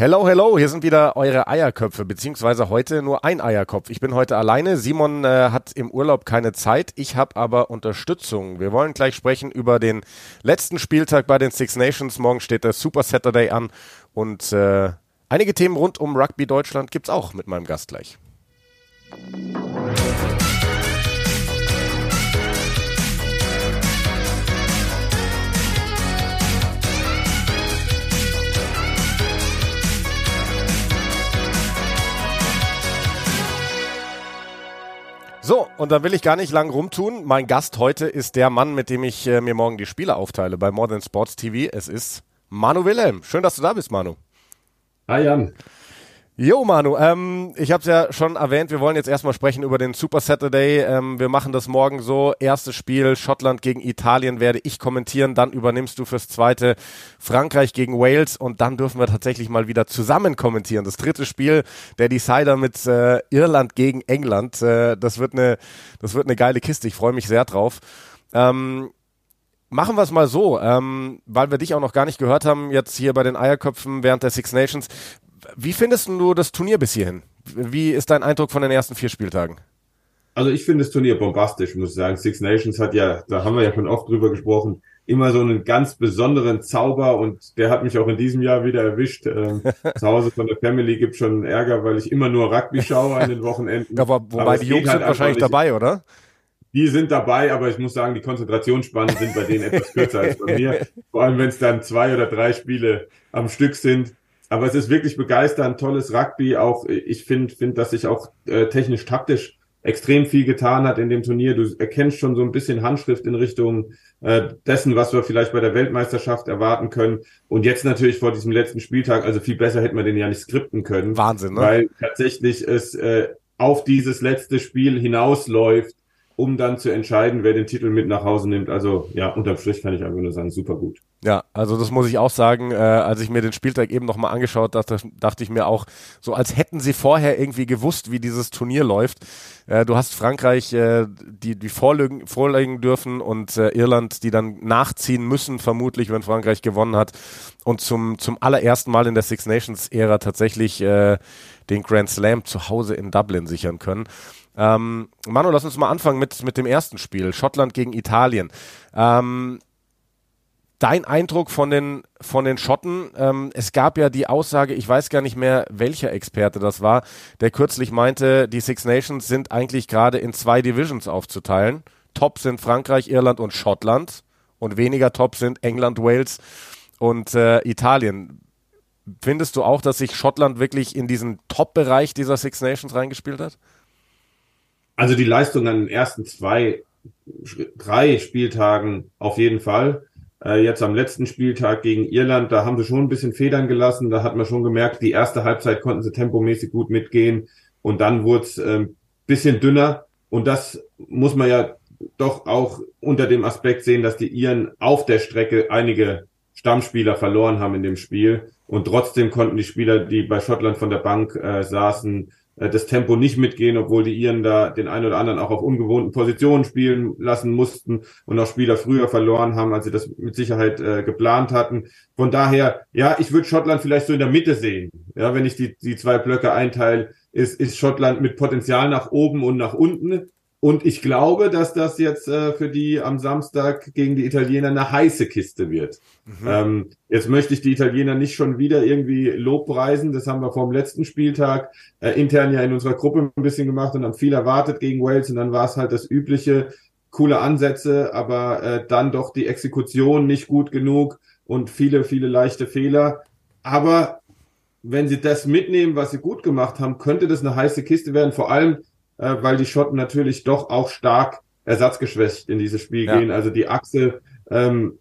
Hello, hello, hier sind wieder eure Eierköpfe, beziehungsweise heute nur ein Eierkopf. Ich bin heute alleine. Simon äh, hat im Urlaub keine Zeit, ich habe aber Unterstützung. Wir wollen gleich sprechen über den letzten Spieltag bei den Six Nations. Morgen steht der Super Saturday an und äh, einige Themen rund um Rugby Deutschland gibt's auch mit meinem Gast gleich. So, und dann will ich gar nicht lang rumtun. Mein Gast heute ist der Mann, mit dem ich äh, mir morgen die Spiele aufteile bei More Than Sports TV. Es ist Manu Wilhelm. Schön, dass du da bist, Manu. Hi Jan. Jo, Manu, ähm, ich habe es ja schon erwähnt, wir wollen jetzt erstmal sprechen über den Super Saturday. Ähm, wir machen das morgen so. Erstes Spiel Schottland gegen Italien werde ich kommentieren, dann übernimmst du fürs zweite Frankreich gegen Wales und dann dürfen wir tatsächlich mal wieder zusammen kommentieren. Das dritte Spiel, der Decider mit äh, Irland gegen England. Äh, das wird eine, das wird eine geile Kiste. Ich freue mich sehr drauf. Ähm, Machen wir es mal so, ähm, weil wir dich auch noch gar nicht gehört haben, jetzt hier bei den Eierköpfen während der Six Nations. Wie findest du das Turnier bis hierhin? Wie ist dein Eindruck von den ersten vier Spieltagen? Also ich finde das Turnier bombastisch, muss ich sagen. Six Nations hat ja, da haben wir ja schon oft drüber gesprochen, immer so einen ganz besonderen Zauber und der hat mich auch in diesem Jahr wieder erwischt. Ähm, zu Hause von der Family gibt schon Ärger, weil ich immer nur Rugby schaue an den Wochenenden. Ja, aber wobei aber die Jungs halt sind wahrscheinlich dabei, oder? Die sind dabei, aber ich muss sagen, die Konzentrationsspannen sind bei denen etwas kürzer als bei mir. Vor allem, wenn es dann zwei oder drei Spiele am Stück sind. Aber es ist wirklich begeisternd, tolles Rugby. Auch ich finde, finde, dass sich auch äh, technisch taktisch extrem viel getan hat in dem Turnier. Du erkennst schon so ein bisschen Handschrift in Richtung äh, dessen, was wir vielleicht bei der Weltmeisterschaft erwarten können. Und jetzt natürlich vor diesem letzten Spieltag, also viel besser hätte man den ja nicht skripten können. Wahnsinn, ne? Weil tatsächlich es äh, auf dieses letzte Spiel hinausläuft um dann zu entscheiden, wer den Titel mit nach Hause nimmt. Also ja, unterm Strich kann ich einfach nur sagen, super gut. Ja, also das muss ich auch sagen. Äh, als ich mir den Spieltag eben nochmal angeschaut dachte, dachte ich mir auch, so als hätten sie vorher irgendwie gewusst, wie dieses Turnier läuft. Äh, du hast Frankreich, äh, die, die vorlegen, vorlegen dürfen und äh, Irland, die dann nachziehen müssen, vermutlich, wenn Frankreich gewonnen hat. Und zum, zum allerersten Mal in der Six Nations-Ära tatsächlich äh, den Grand Slam zu Hause in Dublin sichern können. Ähm, Manu, lass uns mal anfangen mit, mit dem ersten Spiel. Schottland gegen Italien. Ähm, dein Eindruck von den, von den Schotten? Ähm, es gab ja die Aussage, ich weiß gar nicht mehr, welcher Experte das war, der kürzlich meinte, die Six Nations sind eigentlich gerade in zwei Divisions aufzuteilen. Top sind Frankreich, Irland und Schottland und weniger top sind England, Wales und äh, Italien. Findest du auch, dass sich Schottland wirklich in diesen Top-Bereich dieser Six Nations reingespielt hat? Also die Leistung an den ersten zwei, drei Spieltagen auf jeden Fall. Äh, jetzt am letzten Spieltag gegen Irland, da haben sie schon ein bisschen Federn gelassen. Da hat man schon gemerkt, die erste Halbzeit konnten sie tempomäßig gut mitgehen. Und dann wurde es äh, bisschen dünner. Und das muss man ja doch auch unter dem Aspekt sehen, dass die Iren auf der Strecke einige Stammspieler verloren haben in dem Spiel. Und trotzdem konnten die Spieler, die bei Schottland von der Bank äh, saßen, äh, das Tempo nicht mitgehen, obwohl die Iren da den einen oder anderen auch auf ungewohnten Positionen spielen lassen mussten und auch Spieler früher verloren haben, als sie das mit Sicherheit äh, geplant hatten. Von daher, ja, ich würde Schottland vielleicht so in der Mitte sehen. Ja, wenn ich die, die zwei Blöcke einteile, ist, ist Schottland mit Potenzial nach oben und nach unten. Und ich glaube, dass das jetzt äh, für die am Samstag gegen die Italiener eine heiße Kiste wird. Mhm. Ähm, jetzt möchte ich die Italiener nicht schon wieder irgendwie lobpreisen. Das haben wir vor dem letzten Spieltag äh, intern ja in unserer Gruppe ein bisschen gemacht und haben viel erwartet gegen Wales. Und dann war es halt das übliche, coole Ansätze, aber äh, dann doch die Exekution nicht gut genug und viele, viele leichte Fehler. Aber wenn sie das mitnehmen, was sie gut gemacht haben, könnte das eine heiße Kiste werden. Vor allem, äh, weil die Schotten natürlich doch auch stark ersatzgeschwächt in dieses Spiel ja. gehen. Also die Achse ähm,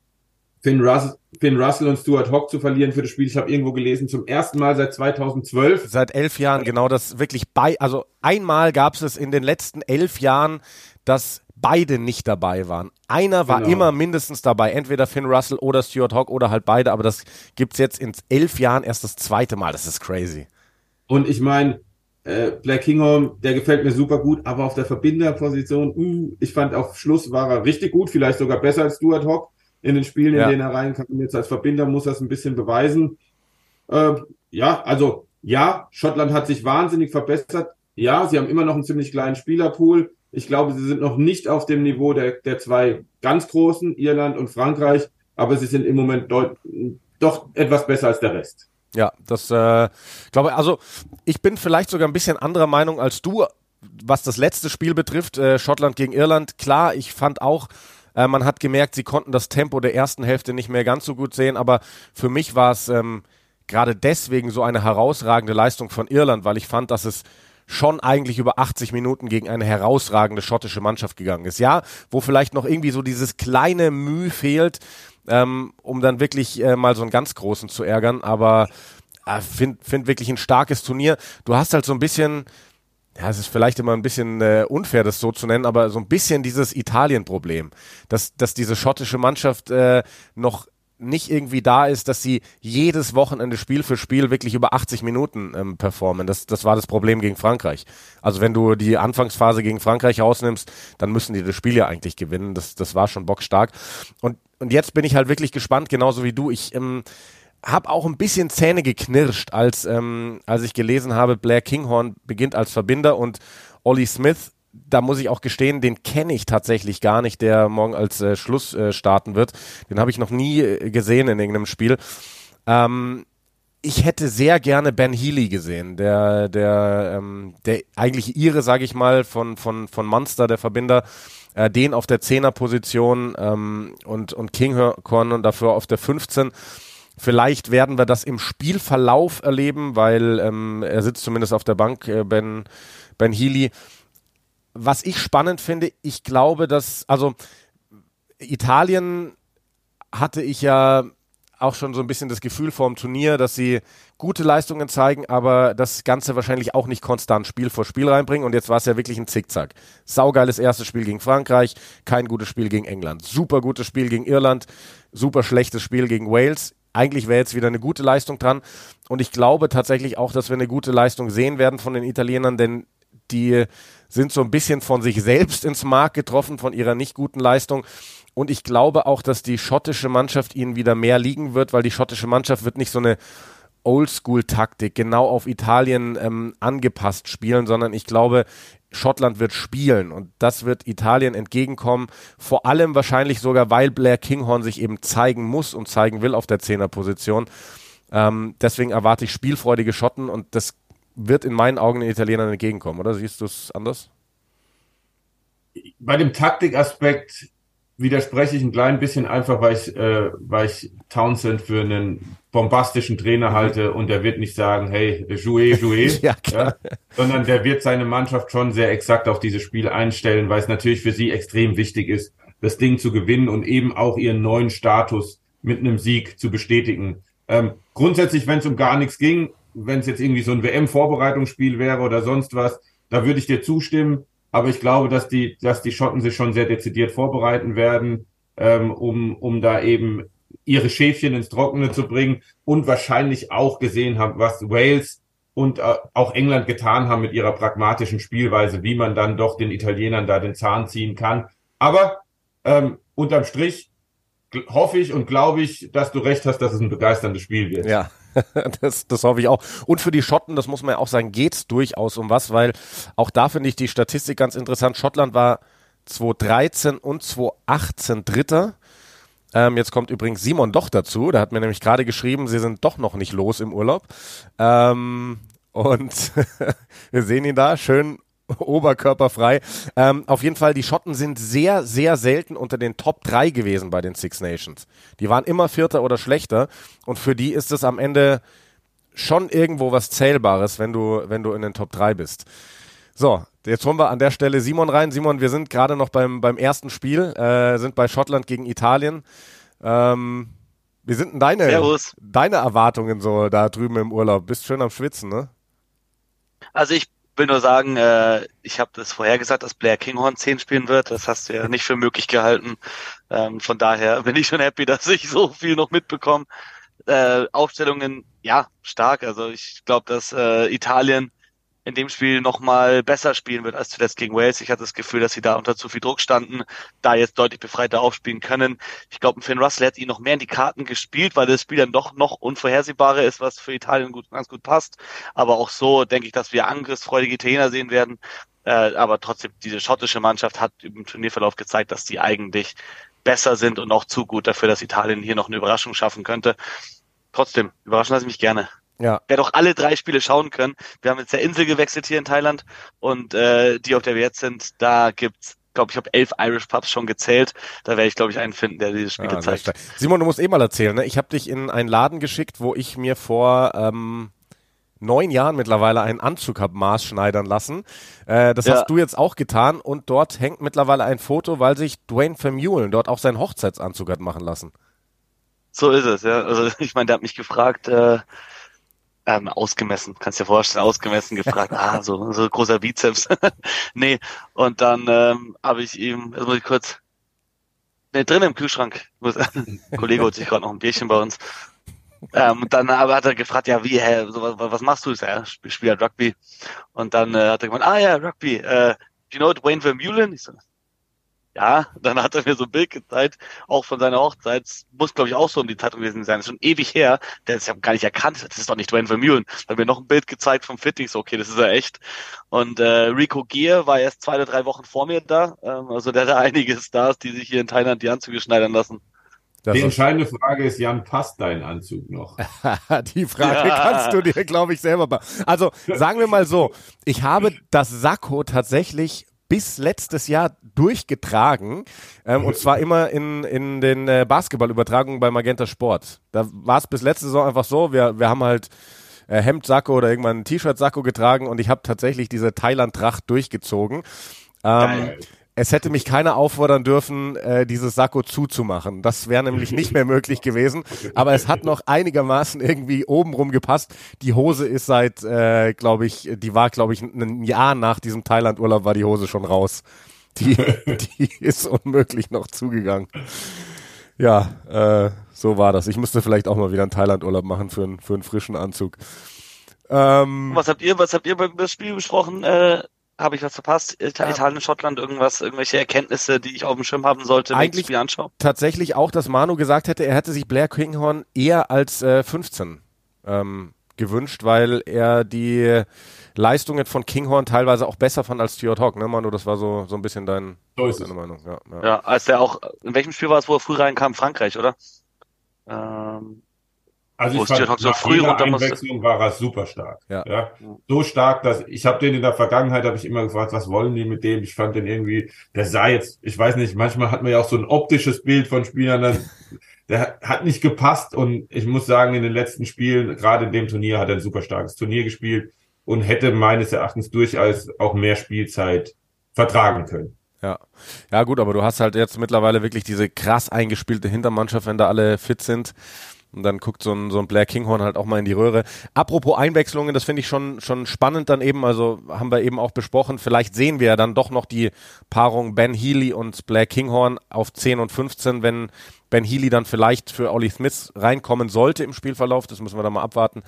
Finn, Russell, Finn Russell und Stuart Hawk zu verlieren für das Spiel. Ich habe irgendwo gelesen, zum ersten Mal seit 2012. Seit elf Jahren, genau, das wirklich bei, also einmal gab es es in den letzten elf Jahren, dass beide nicht dabei waren. Einer war genau. immer mindestens dabei, entweder Finn Russell oder Stuart Hawk oder halt beide, aber das gibt's jetzt in elf Jahren erst das zweite Mal. Das ist crazy. Und ich meine, äh, Black Kinghorn, der gefällt mir super gut, aber auf der Verbinderposition, uh, ich fand auf Schluss war er richtig gut, vielleicht sogar besser als Stuart Hawk in den Spielen, in ja. denen er reinkam. Jetzt als Verbinder muss er es ein bisschen beweisen. Äh, ja, also ja, Schottland hat sich wahnsinnig verbessert. Ja, sie haben immer noch einen ziemlich kleinen Spielerpool. Ich glaube, sie sind noch nicht auf dem Niveau der, der zwei ganz großen, Irland und Frankreich, aber sie sind im Moment doch etwas besser als der Rest. Ja, das äh, glaube also ich bin vielleicht sogar ein bisschen anderer Meinung als du, was das letzte Spiel betrifft, äh, Schottland gegen Irland. Klar, ich fand auch, äh, man hat gemerkt, sie konnten das Tempo der ersten Hälfte nicht mehr ganz so gut sehen, aber für mich war es ähm, gerade deswegen so eine herausragende Leistung von Irland, weil ich fand, dass es schon eigentlich über 80 Minuten gegen eine herausragende schottische Mannschaft gegangen ist. Ja, wo vielleicht noch irgendwie so dieses kleine Mühe fehlt, ähm, um dann wirklich äh, mal so einen ganz großen zu ärgern, aber äh, find, find wirklich ein starkes Turnier. Du hast halt so ein bisschen, ja, es ist vielleicht immer ein bisschen äh, unfair, das so zu nennen, aber so ein bisschen dieses Italien-Problem, dass, dass diese schottische Mannschaft äh, noch nicht irgendwie da ist, dass sie jedes Wochenende Spiel für Spiel wirklich über 80 Minuten ähm, performen. Das, das war das Problem gegen Frankreich. Also wenn du die Anfangsphase gegen Frankreich rausnimmst, dann müssen die das Spiel ja eigentlich gewinnen. Das, das war schon bockstark. Und, und jetzt bin ich halt wirklich gespannt, genauso wie du. Ich ähm, habe auch ein bisschen Zähne geknirscht, als, ähm, als ich gelesen habe, Blair Kinghorn beginnt als Verbinder und Ollie Smith da muss ich auch gestehen, den kenne ich tatsächlich gar nicht, der morgen als äh, Schluss äh, starten wird. Den habe ich noch nie äh, gesehen in irgendeinem Spiel. Ähm, ich hätte sehr gerne Ben Healy gesehen, der, der, ähm, der eigentlich ihre, sage ich mal, von, von, von Monster, der Verbinder, äh, den auf der Zehnerposition ähm, und, und Kinghorn dafür auf der 15. Vielleicht werden wir das im Spielverlauf erleben, weil ähm, er sitzt zumindest auf der Bank, äh, Ben, Ben Healy was ich spannend finde, ich glaube, dass, also Italien hatte ich ja auch schon so ein bisschen das Gefühl vor dem Turnier, dass sie gute Leistungen zeigen, aber das Ganze wahrscheinlich auch nicht konstant Spiel vor Spiel reinbringen. Und jetzt war es ja wirklich ein Zickzack. Saugeiles erstes Spiel gegen Frankreich, kein gutes Spiel gegen England. Super gutes Spiel gegen Irland, super schlechtes Spiel gegen Wales. Eigentlich wäre jetzt wieder eine gute Leistung dran. Und ich glaube tatsächlich auch, dass wir eine gute Leistung sehen werden von den Italienern, denn die sind so ein bisschen von sich selbst ins Mark getroffen, von ihrer nicht guten Leistung. Und ich glaube auch, dass die schottische Mannschaft ihnen wieder mehr liegen wird, weil die schottische Mannschaft wird nicht so eine Oldschool-Taktik genau auf Italien ähm, angepasst spielen, sondern ich glaube, Schottland wird spielen und das wird Italien entgegenkommen. Vor allem wahrscheinlich sogar, weil Blair Kinghorn sich eben zeigen muss und zeigen will auf der Zehnerposition. Ähm, deswegen erwarte ich spielfreudige Schotten und das wird in meinen Augen den Italienern entgegenkommen, oder? Siehst du es anders? Bei dem Taktikaspekt widerspreche ich ein klein bisschen einfach, weil ich, äh, weil ich Townsend für einen bombastischen Trainer halte und der wird nicht sagen, hey, jouez, jouez, ja, ja, sondern der wird seine Mannschaft schon sehr exakt auf dieses Spiel einstellen, weil es natürlich für sie extrem wichtig ist, das Ding zu gewinnen und eben auch ihren neuen Status mit einem Sieg zu bestätigen. Ähm, grundsätzlich, wenn es um gar nichts ging, wenn es jetzt irgendwie so ein WM-Vorbereitungsspiel wäre oder sonst was, da würde ich dir zustimmen. Aber ich glaube, dass die, dass die Schotten sich schon sehr dezidiert vorbereiten werden, ähm, um, um da eben ihre Schäfchen ins Trockene zu bringen und wahrscheinlich auch gesehen haben, was Wales und äh, auch England getan haben mit ihrer pragmatischen Spielweise, wie man dann doch den Italienern da den Zahn ziehen kann. Aber ähm, unterm Strich hoffe ich und glaube ich, dass du recht hast, dass es ein begeisterndes Spiel wird. Ja, das, das hoffe ich auch. Und für die Schotten, das muss man ja auch sagen, geht's durchaus um was, weil auch da finde ich die Statistik ganz interessant. Schottland war 2013 und 2018 Dritter. Ähm, jetzt kommt übrigens Simon doch dazu. Der hat mir nämlich gerade geschrieben, sie sind doch noch nicht los im Urlaub. Ähm, und wir sehen ihn da schön oberkörperfrei. Ähm, auf jeden Fall, die Schotten sind sehr, sehr selten unter den Top 3 gewesen bei den Six Nations. Die waren immer Vierter oder schlechter und für die ist es am Ende schon irgendwo was Zählbares, wenn du, wenn du in den Top 3 bist. So, jetzt holen wir an der Stelle Simon rein. Simon, wir sind gerade noch beim, beim ersten Spiel, äh, sind bei Schottland gegen Italien. Ähm, wie sind denn deine, deine Erwartungen so da drüben im Urlaub? Bist schön am Schwitzen, ne? Also ich will nur sagen, äh, ich habe das vorher gesagt, dass Blair Kinghorn 10 spielen wird. Das hast du ja nicht für möglich gehalten. Ähm, von daher bin ich schon happy, dass ich so viel noch mitbekomme. Äh, Aufstellungen, ja, stark. Also ich glaube, dass äh, Italien in dem Spiel nochmal besser spielen wird als zuletzt gegen Wales. Ich hatte das Gefühl, dass sie da unter zu viel Druck standen, da jetzt deutlich befreiter aufspielen können. Ich glaube, Finn Russell hat ihn noch mehr in die Karten gespielt, weil das Spiel dann doch noch unvorhersehbarer ist, was für Italien gut, ganz gut passt. Aber auch so denke ich, dass wir angriffsfreudige Italiener sehen werden. Äh, aber trotzdem, diese schottische Mannschaft hat im Turnierverlauf gezeigt, dass die eigentlich besser sind und auch zu gut dafür, dass Italien hier noch eine Überraschung schaffen könnte. Trotzdem, überraschen lasse ich mich gerne. Ja. Wer doch alle drei Spiele schauen können. Wir haben jetzt der Insel gewechselt hier in Thailand und äh, die, auf der wir jetzt sind, da gibt's glaube ich, habe elf Irish Pubs schon gezählt. Da werde ich, glaube ich, einen finden, der diese Spiele Ah, zeigt. sehr stark. Simon, du musst eh mal erzählen, ne? Ich habe dich in einen Laden geschickt, wo ich mir vor ähm, neun Jahren mittlerweile einen Anzug hab maßschneidern lassen. Äh, das Ja. hast du jetzt auch getan und dort hängt mittlerweile ein Foto, weil sich Dwayne Vermeulen dort auch seinen Hochzeitsanzug hat machen lassen. So ist es, ja. Also ich meine, der hat mich gefragt, äh, ähm, ausgemessen, kannst dir vorstellen, ausgemessen gefragt, ah, so, so großer Bizeps. nee, und dann ähm, habe ich ihm, jetzt muss ich kurz, nee, drin im Kühlschrank, ein Kollege holt sich gerade noch ein Bierchen bei uns. Ähm, und dann aber hat er gefragt, ja, wie, hä, so, was, was machst du? Ich sag, Ja, ich spiele halt Rugby. Und dann äh, hat er gemeint, ah ja, Rugby, äh, you know Dwayne Vermeulen? Ich so, ja, dann hat er mir so ein Bild gezeigt, auch von seiner Hochzeit. Das muss, glaube ich, auch so um die Zeit gewesen sein. Das ist schon ewig her. Der ist ja gar nicht erkannt. Das ist doch nicht Dwayne Vermeulen. Da hat mir noch ein Bild gezeigt vom Fitting. So, okay, das ist ja echt. Und äh, Rico Gier war erst zwei oder drei Wochen vor mir da. Ähm, also der hat einige Stars, die sich hier in Thailand die Anzüge schneidern lassen. Das Die entscheidende Frage ist, Jan, passt dein Anzug noch? die Frage Ja. kannst du dir, glaube ich, selber be Also sagen wir mal so, ich habe das Sakko tatsächlich bis letztes Jahr durchgetragen ähm, und zwar immer in, in den äh, Basketballübertragungen bei Magenta Sport. Da war es bis letzte Saison einfach so, wir, wir haben halt äh, Hemd-Sakko oder irgendwann ein T-Shirt-Sakko getragen und ich habe tatsächlich diese Thailand-Tracht durchgezogen. Ähm. Es hätte mich keiner auffordern dürfen, äh, dieses Sakko zuzumachen. Das wäre nämlich nicht mehr möglich gewesen. Aber es hat noch einigermaßen irgendwie obenrum gepasst. Die Hose ist seit, äh, glaube ich, die war, glaube ich, ein Jahr nach diesem Thailand-Urlaub war die Hose schon raus. Die, die ist unmöglich noch zugegangen. Ja, äh, so war das. Ich müsste vielleicht auch mal wieder einen Thailand-Urlaub machen für, einen für einen frischen Anzug. Ähm, Was habt ihr, was habt ihr beim das Spiel besprochen? Äh, habe ich was verpasst? Ita- Italien, Schottland, irgendwas, irgendwelche Erkenntnisse, die ich auf dem Schirm haben sollte, wenn ich das Eigentlich- Spiel anschaue? tatsächlich auch, dass Manu gesagt hätte, er hätte sich Blair Kinghorn eher als äh, 15 ähm, gewünscht, weil er die Leistungen von Kinghorn teilweise auch besser fand als Stuart Hawk, ne Manu? Das war so, so ein bisschen dein, So ist deine es. Meinung. Ja, ja. Ja, als der auch, in welchem Spiel war es, wo er früh reinkam? Frankreich, oder? Ähm, Also ich fand, so früh jeder. Einwechslung war er super stark. Ja. So stark, dass ich habe den in der Vergangenheit, habe ich immer gefragt, was wollen die mit dem? Ich fand den irgendwie, der sah jetzt, ich weiß nicht, manchmal hat man ja auch so ein optisches Bild von Spielern, dann, der hat nicht gepasst und ich muss sagen, in den letzten Spielen, gerade in dem Turnier, hat er ein super starkes Turnier gespielt und hätte meines Erachtens durchaus auch mehr Spielzeit vertragen können. Ja. ja, gut, aber du hast halt jetzt mittlerweile wirklich diese krass eingespielte Hintermannschaft, wenn da alle fit sind. Und dann guckt so ein, so ein Blair Kinghorn halt auch mal in die Röhre. Apropos Einwechslungen, das finde ich schon, schon spannend dann eben, also haben wir eben auch besprochen, vielleicht sehen wir ja dann doch noch die Paarung Ben Healy und Blair Kinghorn auf 10 und 15, wenn Ben Healy dann vielleicht für Ollie Smith reinkommen sollte im Spielverlauf. Das müssen wir dann mal abwarten,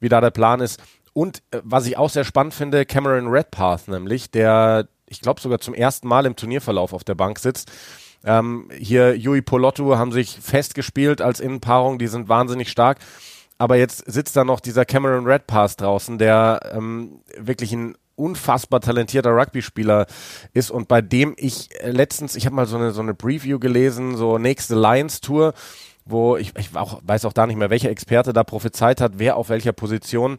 wie da der Plan ist. Und äh, was ich auch sehr spannend finde, Cameron Redpath nämlich, der, ich glaube sogar zum ersten Mal im Turnierverlauf auf der Bank sitzt. Ähm, hier Yui Polotto haben sich festgespielt als Innenpaarung, die sind wahnsinnig stark. Aber jetzt sitzt da noch dieser Cameron Redpath draußen, der ähm, wirklich ein unfassbar talentierter Rugby-Spieler ist und bei dem ich äh, letztens, ich habe mal so eine, so eine Preview gelesen, so nächste Lions-Tour, wo ich, ich auch, weiß auch da nicht mehr, welcher Experte da prophezeit hat, wer auf welcher Position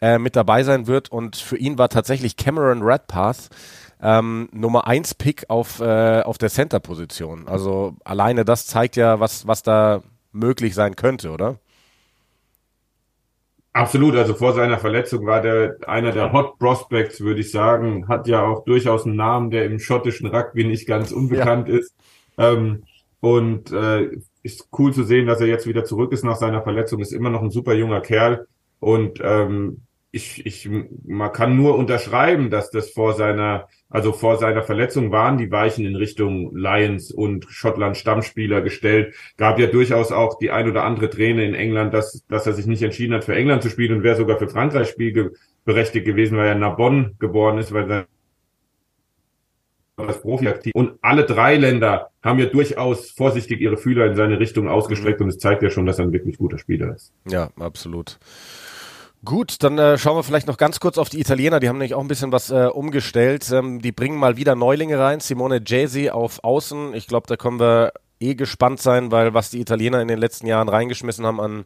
äh, mit dabei sein wird und für ihn war tatsächlich Cameron Redpath ähm, Nummer 1 Pick auf, äh, auf der Center-Position. Also alleine das zeigt ja, was, was da möglich sein könnte, oder? Absolut, also vor seiner Verletzung war der einer der Hot Prospects, würde ich sagen, hat ja auch durchaus einen Namen, der im schottischen Rugby nicht ganz unbekannt ist. Ähm, und äh, ist cool zu sehen, dass er jetzt wieder zurück ist nach seiner Verletzung, ist immer noch ein super junger Kerl. Und ähm, ich, ich, man kann nur unterschreiben, dass das vor seiner Also vor seiner Verletzung waren die Weichen in Richtung Lions und Schottland Stammspieler gestellt. Gab ja durchaus auch die ein oder andere Träne in England, dass, dass er sich nicht entschieden hat, für England zu spielen und wäre sogar für Frankreich spielberechtigt gewesen, weil er in Narbonne geboren ist, weil er als Profi aktiv. Und alle drei Länder haben ja durchaus vorsichtig ihre Fühler in seine Richtung ausgestreckt mhm. und es zeigt ja schon, dass er ein wirklich guter Spieler ist. Ja, absolut. Gut, dann äh, schauen wir vielleicht noch ganz kurz auf die Italiener. Die haben nämlich auch ein bisschen was äh, umgestellt. Ähm, die bringen mal wieder Neulinge rein. Simone Jaycee auf Außen. Ich glaube, da können wir eh gespannt sein, weil was die Italiener in den letzten Jahren reingeschmissen haben an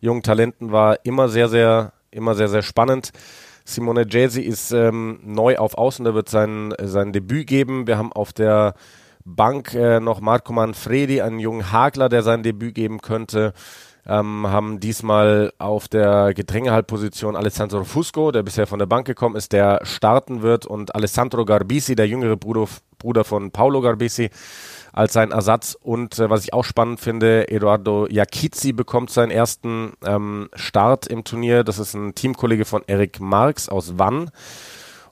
jungen Talenten war immer sehr, sehr, immer sehr, sehr spannend. Simone Jaycee ist ähm, neu auf Außen, der wird sein, sein Debüt geben. Wir haben auf der Bank äh, noch Marco Manfredi, einen jungen Hagler, der sein Debüt geben könnte ähm, haben diesmal auf der Gedrängehaltposition Alessandro Fusco, der bisher von der Bank gekommen ist, der starten wird und Alessandro Garbisi, der jüngere Bruder, Bruder von Paolo Garbisi, als sein Ersatz. Und äh, was ich auch spannend finde, Eduardo Iacchizzi bekommt seinen ersten ähm, Start im Turnier. Das ist ein Teamkollege von Eric Marx aus Wann.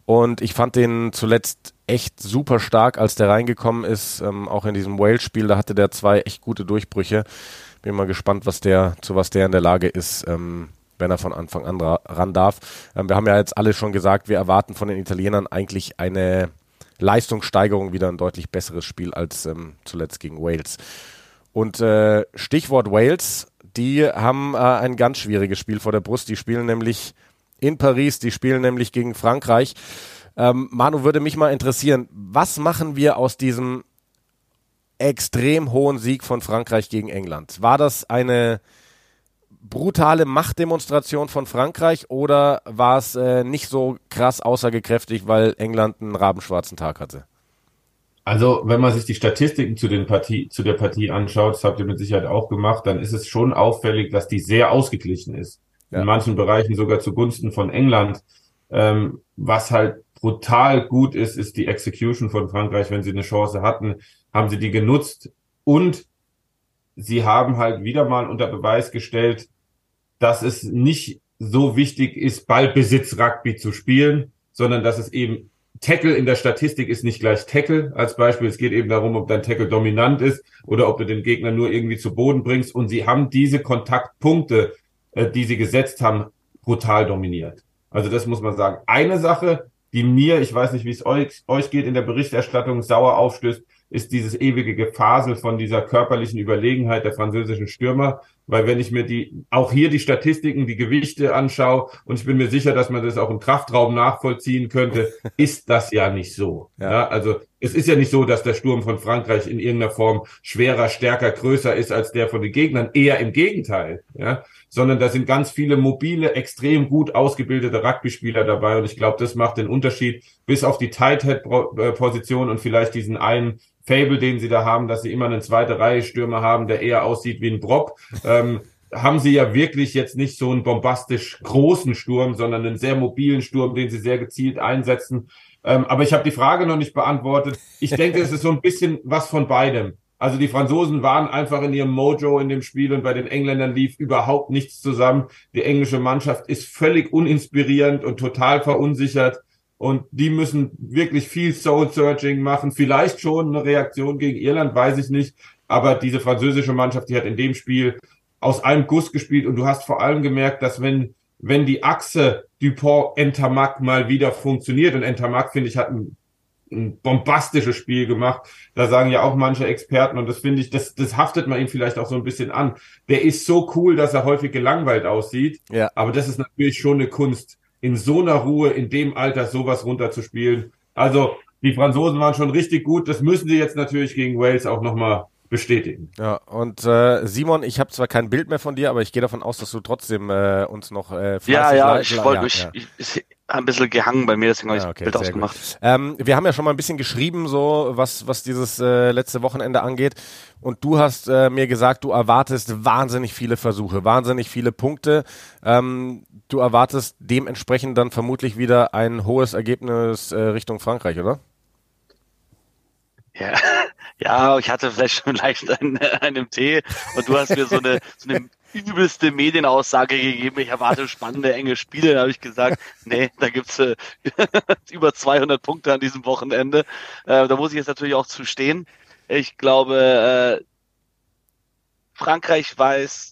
Und ich fand den zuletzt echt super stark, als der reingekommen ist. Ähm, auch in diesem Wales-Spiel, da hatte der zwei echt gute Durchbrüche. Bin mal gespannt, was der, zu was der in der Lage ist, ähm, wenn er von Anfang an ran darf. Ähm, wir haben ja jetzt alle schon gesagt, wir erwarten von den Italienern eigentlich eine Leistungssteigerung, wieder ein deutlich besseres Spiel als ähm, zuletzt gegen Wales. Und äh, Stichwort Wales, die haben äh, ein ganz schwieriges Spiel vor der Brust. Die spielen nämlich in Paris, die spielen nämlich gegen Frankreich. Ähm, Manu würde mich mal interessieren, was machen wir aus diesem extrem hohen Sieg von Frankreich gegen England. War das eine brutale Machtdemonstration von Frankreich oder war es äh, nicht so krass aussagekräftig, weil England einen rabenschwarzen Tag hatte? Also, wenn man sich die Statistiken zu, den Partie, zu der Partie anschaut, das habt ihr mit Sicherheit auch gemacht, dann ist es schon auffällig, dass die sehr ausgeglichen ist. Ja. In manchen Bereichen sogar zugunsten von England. Ähm, was halt brutal gut ist, ist die Execution von Frankreich, wenn sie eine Chance hatten haben sie die genutzt und sie haben halt wieder mal unter Beweis gestellt, dass es nicht so wichtig ist, Ballbesitz Rugby zu spielen, sondern dass es eben Tackle in der Statistik ist nicht gleich Tackle als Beispiel. Es geht eben darum, ob dein Tackle dominant ist oder ob du den Gegner nur irgendwie zu Boden bringst. Und sie haben diese Kontaktpunkte, äh, die sie gesetzt haben, brutal dominiert. Also das muss man sagen. Eine Sache, die mir, ich weiß nicht, wie es euch, euch geht, in der Berichterstattung sauer aufstößt, ist dieses ewige Gefasel von dieser körperlichen Überlegenheit der französischen Stürmer. Weil wenn ich mir die, auch hier die Statistiken, die Gewichte anschaue, und ich bin mir sicher, dass man das auch im Kraftraum nachvollziehen könnte, ist das ja nicht so. Ja. ja. also es ist ja nicht so, dass der Sturm von Frankreich in irgendeiner Form schwerer, stärker, größer ist als der von den Gegnern. Eher im Gegenteil. Ja sondern da sind ganz viele mobile, extrem gut ausgebildete Rugby-Spieler dabei und ich glaube, das macht den Unterschied bis auf die Tight-Head-Position und vielleicht diesen einen Fable, den sie da haben, dass sie immer eine zweite Reihe Stürmer haben, der eher aussieht wie ein Brock. Ähm, haben sie ja wirklich jetzt nicht so einen bombastisch großen Sturm, sondern einen sehr mobilen Sturm, den sie sehr gezielt einsetzen. Ähm, aber ich habe die Frage noch nicht beantwortet. Ich denke, es ist so ein bisschen was von beidem. Also die Franzosen waren einfach in ihrem Mojo in dem Spiel und bei den Engländern lief überhaupt nichts zusammen. Die englische Mannschaft ist völlig uninspirierend und total verunsichert. Und die müssen wirklich viel Soul-Searching machen. Vielleicht schon eine Reaktion gegen Irland, weiß ich nicht. Aber diese französische Mannschaft, die hat in dem Spiel aus einem Guss gespielt. Und du hast vor allem gemerkt, dass wenn, wenn die Achse Dupont-Entamac mal wieder funktioniert, und Entamac, finde ich, hat ein ein bombastisches Spiel gemacht. Da sagen ja auch manche Experten, und das finde ich, das, das haftet man ihm vielleicht auch so ein bisschen an. Der ist so cool, dass er häufig gelangweilt aussieht. Ja. Aber das ist natürlich schon eine Kunst, in so einer Ruhe, in dem Alter sowas runterzuspielen. Also, die Franzosen waren schon richtig gut. Das müssen sie jetzt natürlich gegen Wales auch nochmal bestätigen. Ja, und äh, Simon, ich habe zwar kein Bild mehr von dir, aber ich gehe davon aus, dass du trotzdem äh, uns noch äh, Ja, ja, ich wollte ja, ich, ja. ich, ich, ein bisschen gehangen bei mir, deswegen habe ich ja, okay, Bild ausgemacht. Ähm, wir haben ja schon mal ein bisschen geschrieben, so was, was dieses äh, letzte Wochenende angeht. Und du hast äh, mir gesagt, du erwartest wahnsinnig viele Versuche, wahnsinnig viele Punkte. Ähm, du erwartest dementsprechend dann vermutlich wieder ein hohes Ergebnis äh, Richtung Frankreich, oder? Ja, ja, ich hatte vielleicht schon leicht einen, einen Tee und du hast mir so eine, so eine übelste Medienaussage gegeben. Ich erwarte spannende, enge Spiele. Da habe ich gesagt, nee, da gibt's äh, über 200 Punkte an diesem Wochenende. Äh, da muss ich jetzt natürlich auch zu stehen. Ich glaube, äh, Frankreich weiß,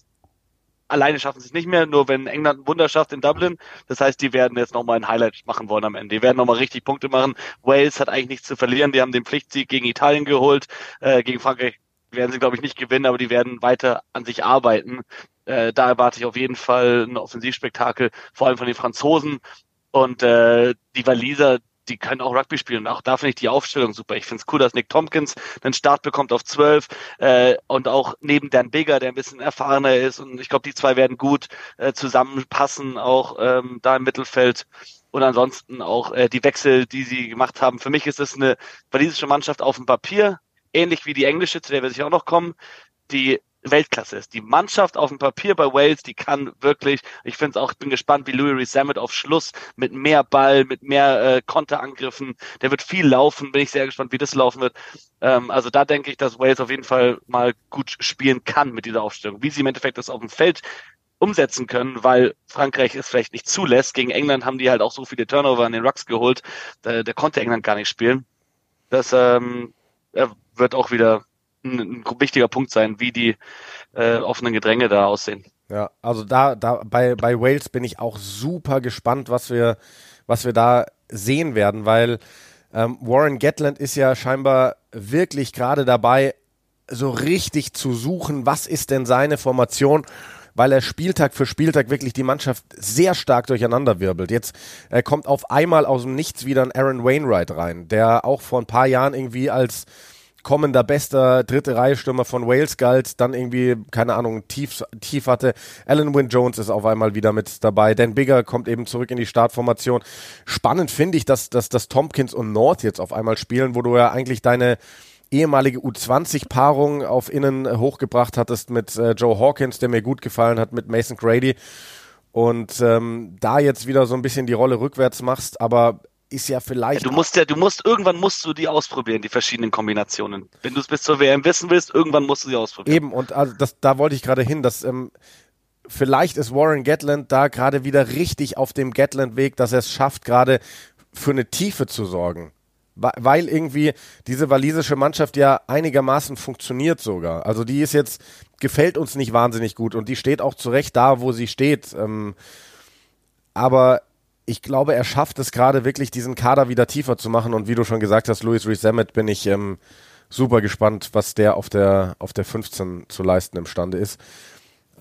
alleine schaffen sie es nicht mehr, nur wenn England ein Wunder schafft in Dublin. Das heißt, die werden jetzt nochmal ein Highlight machen wollen am Ende. Die werden nochmal richtig Punkte machen. Wales hat eigentlich nichts zu verlieren. Die haben den Pflichtsieg gegen Italien geholt. Äh, gegen Frankreich werden sie, glaube ich, nicht gewinnen, aber die werden weiter an sich arbeiten. Äh, da erwarte ich auf jeden Fall ein Offensivspektakel, vor allem von den Franzosen. Und äh, die Waliser, die können auch Rugby spielen. Auch da finde ich die Aufstellung super. Ich finde es cool, dass Nick Tompkins einen Start bekommt auf 12 äh, und auch neben Dan Bigger, der ein bisschen erfahrener ist. Und ich glaube, die zwei werden gut äh, zusammenpassen, auch ähm, da im Mittelfeld. Und ansonsten auch äh, die Wechsel, die sie gemacht haben. Für mich ist es eine walisische Mannschaft auf dem Papier, ähnlich wie die englische, zu der wir sicher auch noch kommen, die Weltklasse ist. Die Mannschaft auf dem Papier bei Wales, die kann wirklich, ich finde es auch, ich bin gespannt, wie Louis Rees auf Schluss mit mehr Ball, mit mehr äh, Konterangriffen, der wird viel laufen, bin ich sehr gespannt, wie das laufen wird. Ähm, also da denke ich, dass Wales auf jeden Fall mal gut spielen kann mit dieser Aufstellung. Wie sie im Endeffekt das auf dem Feld umsetzen können, weil Frankreich es vielleicht nicht zulässt. Gegen England haben die halt auch so viele Turnover an den Rucks geholt, da, der konnte England gar nicht spielen. Das ähm, wird auch wieder ein, ein wichtiger Punkt sein, wie die äh, offenen Gedränge da aussehen. Ja, also da, da bei, bei Wales bin ich auch super gespannt, was wir, was wir da sehen werden, weil ähm, Warren Gatland ist ja scheinbar wirklich gerade dabei, so richtig zu suchen, was ist denn seine Formation weil er Spieltag für Spieltag wirklich die Mannschaft sehr stark durcheinander wirbelt. Jetzt äh, kommt auf einmal aus dem Nichts wieder ein Aaron Wainwright rein, der auch vor ein paar Jahren irgendwie als kommender bester dritte Reihe Stürmer von Wales galt, dann irgendwie, keine Ahnung, tief, tief hatte. Alan Wynne Jones ist auf einmal wieder mit dabei. Dan Bigger kommt eben zurück in die Startformation. Spannend finde ich, dass, dass, dass Tompkins und North jetzt auf einmal spielen, wo du ja eigentlich deine ehemalige U20-Paarung auf Innen hochgebracht hattest mit äh, Joe Hawkins, der mir gut gefallen hat, mit Mason Grady. Und ähm, da jetzt wieder so ein bisschen die Rolle rückwärts machst, aber ist ja vielleicht. Ja, du musst ja, du musst, irgendwann musst du die ausprobieren, die verschiedenen Kombinationen. Wenn du es bis zur WM wissen willst, irgendwann musst du sie ausprobieren. Eben, und also das, da wollte ich gerade hin, dass ähm, vielleicht ist Warren Gatland da gerade wieder richtig auf dem Gatland-Weg, dass er es schafft, gerade für eine Tiefe zu sorgen. Weil irgendwie diese walisische Mannschaft ja einigermaßen funktioniert sogar. Also die ist jetzt, gefällt uns nicht wahnsinnig gut und die steht auch zurecht da, wo sie steht. Ähm, aber ich glaube, er schafft es gerade wirklich, diesen Kader wieder tiefer zu machen. Und wie du schon gesagt hast, Louis Rees bin ich ähm, super gespannt, was der auf der, auf der 15 zu leisten imstande ist.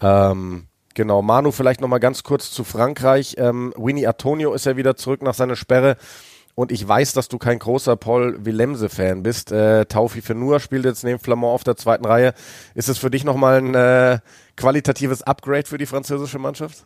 Ähm, genau, Manu, vielleicht nochmal ganz kurz zu Frankreich. Ähm, Winnie Antonio ist ja wieder zurück nach seiner Sperre. Und ich weiß, dass du kein großer Paul Willemse-Fan bist. Äh, Taufi Fenur spielt jetzt neben Flamand auf der zweiten Reihe. Ist es für dich nochmal ein äh, qualitatives Upgrade für die französische Mannschaft?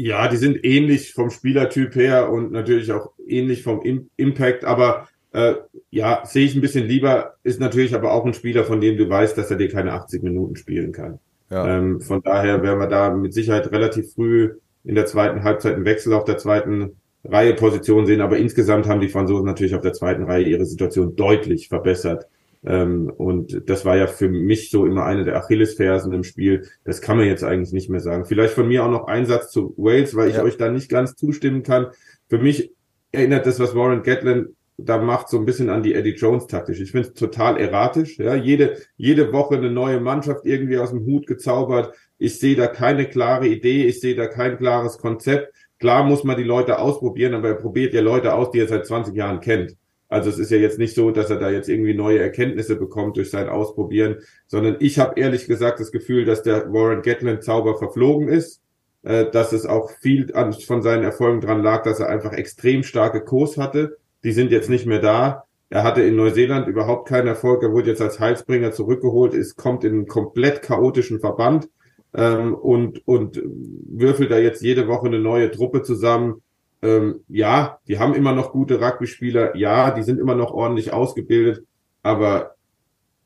Ja, die sind ähnlich vom Spielertyp her und natürlich auch ähnlich vom Impact, aber äh, ja, sehe ich ein bisschen lieber, ist natürlich aber auch ein Spieler, von dem du weißt, dass er dir keine 80 Minuten spielen kann. Ja. Ähm, von daher werden wir da mit Sicherheit relativ früh in der zweiten Halbzeit einen Wechsel auf der zweiten Reihe Position sehen, aber insgesamt haben die Franzosen natürlich auf der zweiten Reihe ihre Situation deutlich verbessert. Ähm, und das war ja für mich so immer eine der Achillesfersen im Spiel. Das kann man jetzt eigentlich nicht mehr sagen. Vielleicht von mir auch noch ein Satz zu Wales, weil ich euch da nicht ganz zustimmen kann. Für mich erinnert das, was Warren Gatlin da macht, so ein bisschen an die Eddie Jones taktisch. Ich finde es total erratisch. Ja, jede, jede Woche eine neue Mannschaft irgendwie aus dem Hut gezaubert. Ich sehe da keine klare Idee. Ich sehe da kein klares Konzept. Klar muss man die Leute ausprobieren, aber er probiert ja Leute aus, die er seit 20 Jahren kennt. Also es ist ja jetzt nicht so, dass er da jetzt irgendwie neue Erkenntnisse bekommt durch sein Ausprobieren, sondern ich habe ehrlich gesagt das Gefühl, dass der Warren Gatland Zauber verflogen ist, äh, dass es auch viel an, von seinen Erfolgen dran lag, dass er einfach extrem starke Kurs hatte. Die sind jetzt nicht mehr da. Er hatte in Neuseeland überhaupt keinen Erfolg. Er wurde jetzt als Heilsbringer zurückgeholt. Es kommt in einen komplett chaotischen Verband ähm, und und würfelt da jetzt jede Woche eine neue Truppe zusammen ähm, ja, die haben immer noch gute Rugby-Spieler, ja, die sind immer noch ordentlich ausgebildet, aber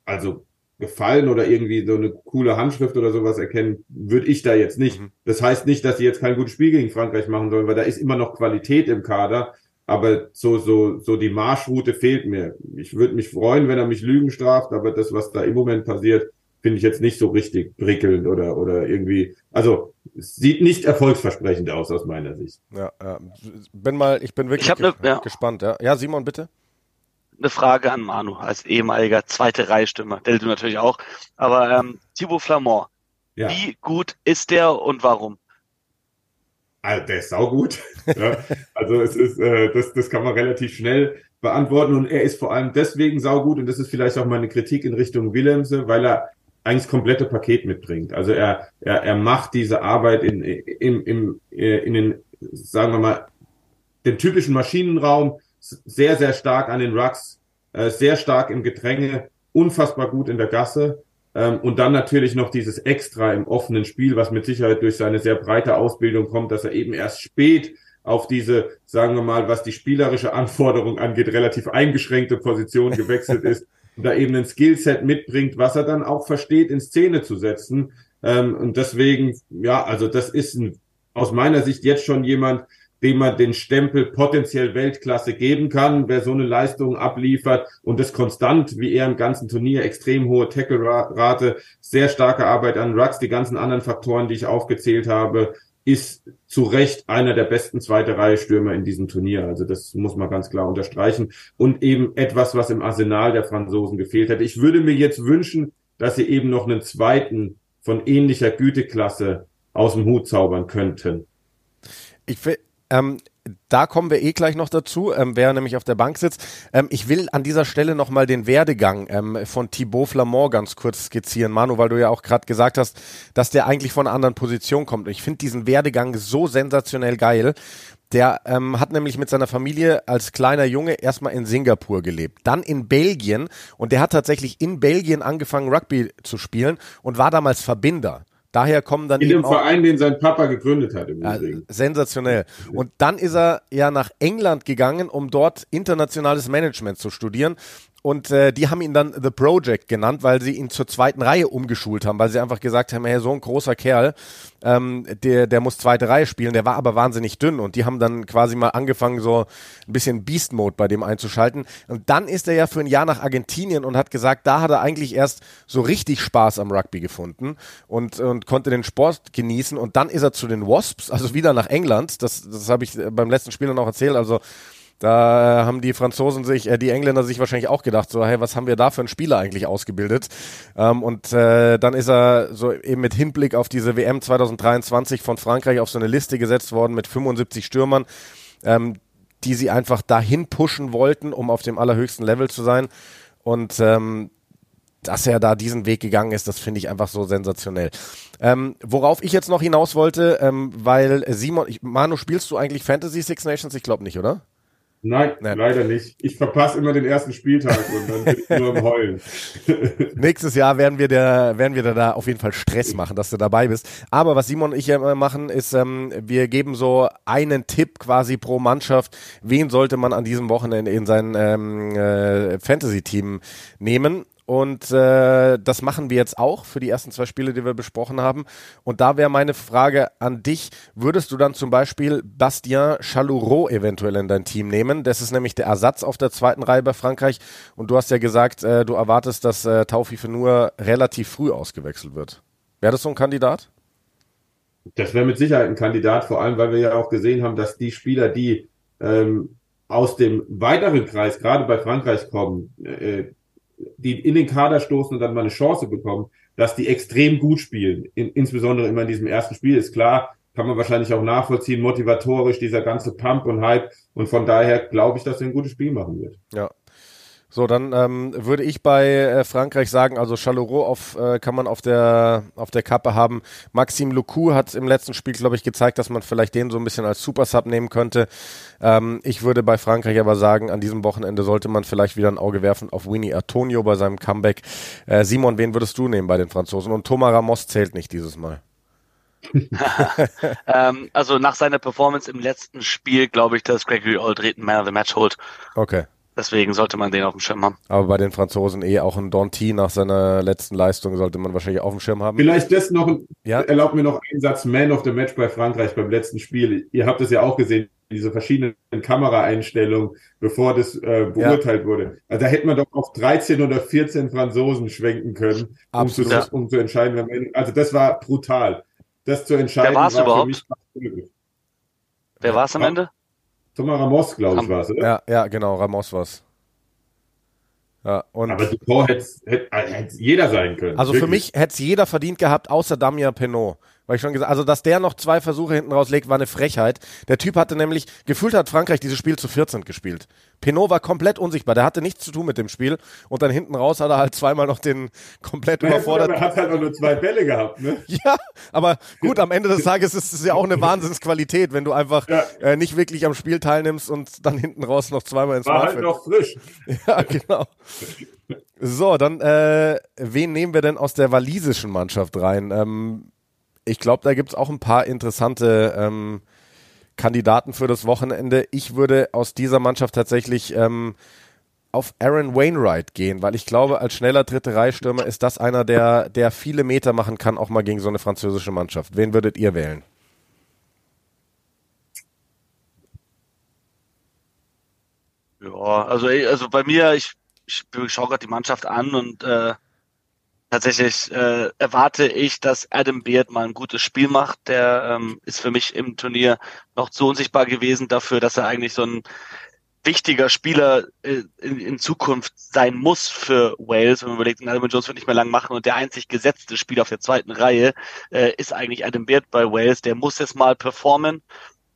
also gefallen oder irgendwie so eine coole Handschrift oder sowas erkennen, würde ich da jetzt nicht. Mhm. Das heißt nicht, dass sie jetzt kein gutes Spiel gegen Frankreich machen sollen, weil da ist immer noch Qualität im Kader, aber so, so, so die Marschroute fehlt mir. Ich würde mich freuen, wenn er mich Lügen straft, aber das, was da im Moment passiert, finde ich jetzt nicht so richtig prickelnd oder, oder irgendwie, also sieht nicht erfolgsversprechend aus aus meiner Sicht. Ja, ja. bin mal, ich bin wirklich ich ne, ja. gespannt. Ja. ja, Simon, bitte. Eine Frage an Manu als ehemaliger zweite Reihe-Stürmer, der du natürlich auch. Aber ähm, Thibaut Flamand, ja. wie gut ist der und warum? Also der ist saugut. ja. Also es ist, äh, das, das kann man relativ schnell beantworten und er ist vor allem deswegen saugut und das ist vielleicht auch meine Kritik in Richtung Willemse, weil er eigentlich das komplette Paket mitbringt. Also er, er, er macht diese Arbeit in, in, in, in den, sagen wir mal, den typischen Maschinenraum sehr, sehr stark an den Rucks, äh, sehr stark im Gedränge, unfassbar gut in der Gasse. Ähm, und dann natürlich noch dieses Extra im offenen Spiel, was mit Sicherheit durch seine sehr breite Ausbildung kommt, dass er eben erst spät auf diese, sagen wir mal, was die spielerische Anforderung angeht, relativ eingeschränkte Position gewechselt ist da eben ein Skillset mitbringt, was er dann auch versteht, in Szene zu setzen. Ähm, und deswegen, ja, also das ist ein, aus meiner Sicht jetzt schon jemand, dem man den Stempel potenziell Weltklasse geben kann, wer so eine Leistung abliefert und das konstant, wie er im ganzen Turnier, extrem hohe Tackle-Rate, sehr starke Arbeit an Rucks, die ganzen anderen Faktoren, die ich aufgezählt habe, ist zu Recht einer der besten zweite Reihe Stürmer in diesem Turnier. Also das muss man ganz klar unterstreichen. Und eben etwas, was im Arsenal der Franzosen gefehlt hätte. Ich würde mir jetzt wünschen, dass sie eben noch einen zweiten von ähnlicher Güteklasse aus dem Hut zaubern könnten. Ich ähm, da kommen wir eh gleich noch dazu, ähm, wer nämlich auf der Bank sitzt. Ähm, ich will an dieser Stelle nochmal den Werdegang ähm, von Thibaut Flamand ganz kurz skizzieren, Manu, weil du ja auch gerade gesagt hast, dass der eigentlich von einer anderen Position kommt. Ich finde diesen Werdegang so sensationell geil. Der ähm, hat nämlich mit seiner Familie als kleiner Junge erstmal in Singapur gelebt, dann in Belgien und der hat tatsächlich in Belgien angefangen, Rugby zu spielen und war damals Verbinder. Daher kommen dann in dem Verein, den sein Papa gegründet hat. Im ja, sensationell. Und dann ist er ja nach England gegangen, um dort internationales Management zu studieren und äh, die haben ihn dann The Project genannt, weil sie ihn zur zweiten Reihe umgeschult haben, weil sie einfach gesagt haben, hey, so ein großer Kerl, ähm, der, der muss zweite Reihe spielen, der war aber wahnsinnig dünn und die haben dann quasi mal angefangen, so ein bisschen Beast Mode bei dem einzuschalten. Und dann ist er ja für ein Jahr nach Argentinien und hat gesagt, da hat er eigentlich erst so richtig Spaß am Rugby gefunden und, und konnte den Sport genießen. Und dann ist er zu den Wasps, also wieder nach England. Das, das habe ich beim letzten Spiel dann auch erzählt. Also da haben die Franzosen sich, äh, die Engländer sich wahrscheinlich auch gedacht, so, hey, was haben wir da für einen Spieler eigentlich ausgebildet? Ähm, und äh, dann ist er so eben mit Hinblick auf diese WM 2023 von Frankreich auf so eine Liste gesetzt worden mit 75 Stürmern, ähm, die sie einfach dahin pushen wollten, um auf dem allerhöchsten Level zu sein. Und ähm, dass er da diesen Weg gegangen ist, das finde ich einfach so sensationell. Ähm, worauf ich jetzt noch hinaus wollte, ähm, weil Simon, ich, Manu, spielst du eigentlich Fantasy Six Nations? Ich glaube nicht, oder? Nein, Nein, leider nicht. Ich verpasse immer den ersten Spieltag und dann bin ich nur im Heulen. Nächstes Jahr werden wir, der, werden wir da auf jeden Fall Stress machen, dass du dabei bist. Aber was Simon und ich ja machen, ist, ähm, wir geben so einen Tipp quasi pro Mannschaft. Wen sollte man an diesem Wochenende in sein ähm, äh, Fantasy-Team nehmen? Und äh, das machen wir jetzt auch für die ersten zwei Spiele, die wir besprochen haben. Und da wäre meine Frage an dich: Würdest du dann zum Beispiel Bastien Chaloureau eventuell in dein Team nehmen? Das ist nämlich der Ersatz auf der zweiten Reihe bei Frankreich. Und du hast ja gesagt, äh, du erwartest, dass äh, Taufi nur relativ früh ausgewechselt wird. Wäre das so ein Kandidat? Das wäre mit Sicherheit ein Kandidat, vor allem weil wir ja auch gesehen haben, dass die Spieler, die ähm, aus dem weiteren Kreis, gerade bei Frankreich kommen, äh, die in den Kader stoßen und dann mal eine Chance bekommen, dass die extrem gut spielen. In, insbesondere immer in diesem ersten Spiel ist klar, kann man wahrscheinlich auch nachvollziehen, motivatorisch dieser ganze Pump und Hype. Und von daher glaube ich, dass er ein gutes Spiel machen wird. Ja, so, dann ähm, würde ich bei äh, Frankreich sagen, also Chaloreau auf, äh, kann man auf der, auf der Kappe haben. Maxime Lecou hat im letzten Spiel, glaube ich, gezeigt, dass man vielleicht den so ein bisschen als Super Sub nehmen könnte. Ähm, ich würde bei Frankreich aber sagen, an diesem Wochenende sollte man vielleicht wieder ein Auge werfen auf Winnie Antonio bei seinem Comeback. Äh, Simon, wen würdest du nehmen bei den Franzosen? Und Thomas Ramos zählt nicht dieses Mal. ähm, also nach seiner Performance im letzten Spiel glaube ich, dass Gregory Aldred Man of the Match holt. Okay. Deswegen sollte man den auf dem Schirm haben. Aber bei den Franzosen eh auch ein Donty nach seiner letzten Leistung sollte man wahrscheinlich auf dem Schirm haben. Vielleicht das noch, ja? erlaubt mir noch einen Satz Man of the Match bei Frankreich beim letzten Spiel. Ihr habt es ja auch gesehen. diese verschiedenen Kameraeinstellungen, bevor das äh, beurteilt ja. wurde. Also da hätte man doch auf 13 oder 14 Franzosen schwenken können, um, zu, um zu entscheiden. Man, also das war brutal. Das zu entscheiden Wer war es überhaupt? Wer war es am Ende? Thomas Ramos, glaube ich, war es, oder? Ja, ja, genau, Ramos war es. Ja, und Aber Dupont hätte es jeder sein können. Also wirklich. für mich hätte es jeder verdient gehabt, außer Damien Penault. Weil ich schon gesagt, also dass der noch zwei Versuche hinten rauslegt, war eine Frechheit. Der Typ hatte nämlich, gefühlt hat Frankreich dieses Spiel zu 14 gespielt. Pinot war komplett unsichtbar, der hatte nichts zu tun mit dem Spiel und dann hinten raus hat er halt zweimal noch den komplett überfordert. Er hat halt auch nur zwei Bälle gehabt, ne? Ja, aber gut, am Ende des Tages ist es ja auch eine Wahnsinnsqualität, wenn du einfach ja. äh, nicht wirklich am Spiel teilnimmst und dann hinten raus noch zweimal ins War halt noch frisch. Ja, genau. So, dann, äh, wen nehmen wir denn aus der walisischen Mannschaft rein? Ähm, ich glaube, da gibt es auch ein paar interessante ähm, Kandidaten für das Wochenende. Ich würde aus dieser Mannschaft tatsächlich ähm, auf Aaron Wainwright gehen, weil ich glaube, als schneller dritte Reihstürmer ist das einer, der, der viele Meter machen kann, auch mal gegen so eine französische Mannschaft. Wen würdet ihr wählen? Ja, also, also bei mir, ich, ich schaue gerade die Mannschaft an und äh, tatsächlich äh, erwarte ich, dass Adam Beard mal ein gutes Spiel macht. Der ähm, ist für mich im Turnier noch zu unsichtbar gewesen dafür, dass er eigentlich so ein wichtiger Spieler äh, in, in Zukunft sein muss für Wales, wenn man überlegt, Adam Jones wird nicht mehr lang machen und der einzig gesetzte Spieler auf der zweiten Reihe äh, ist eigentlich Adam Beard bei Wales. Der muss jetzt mal performen.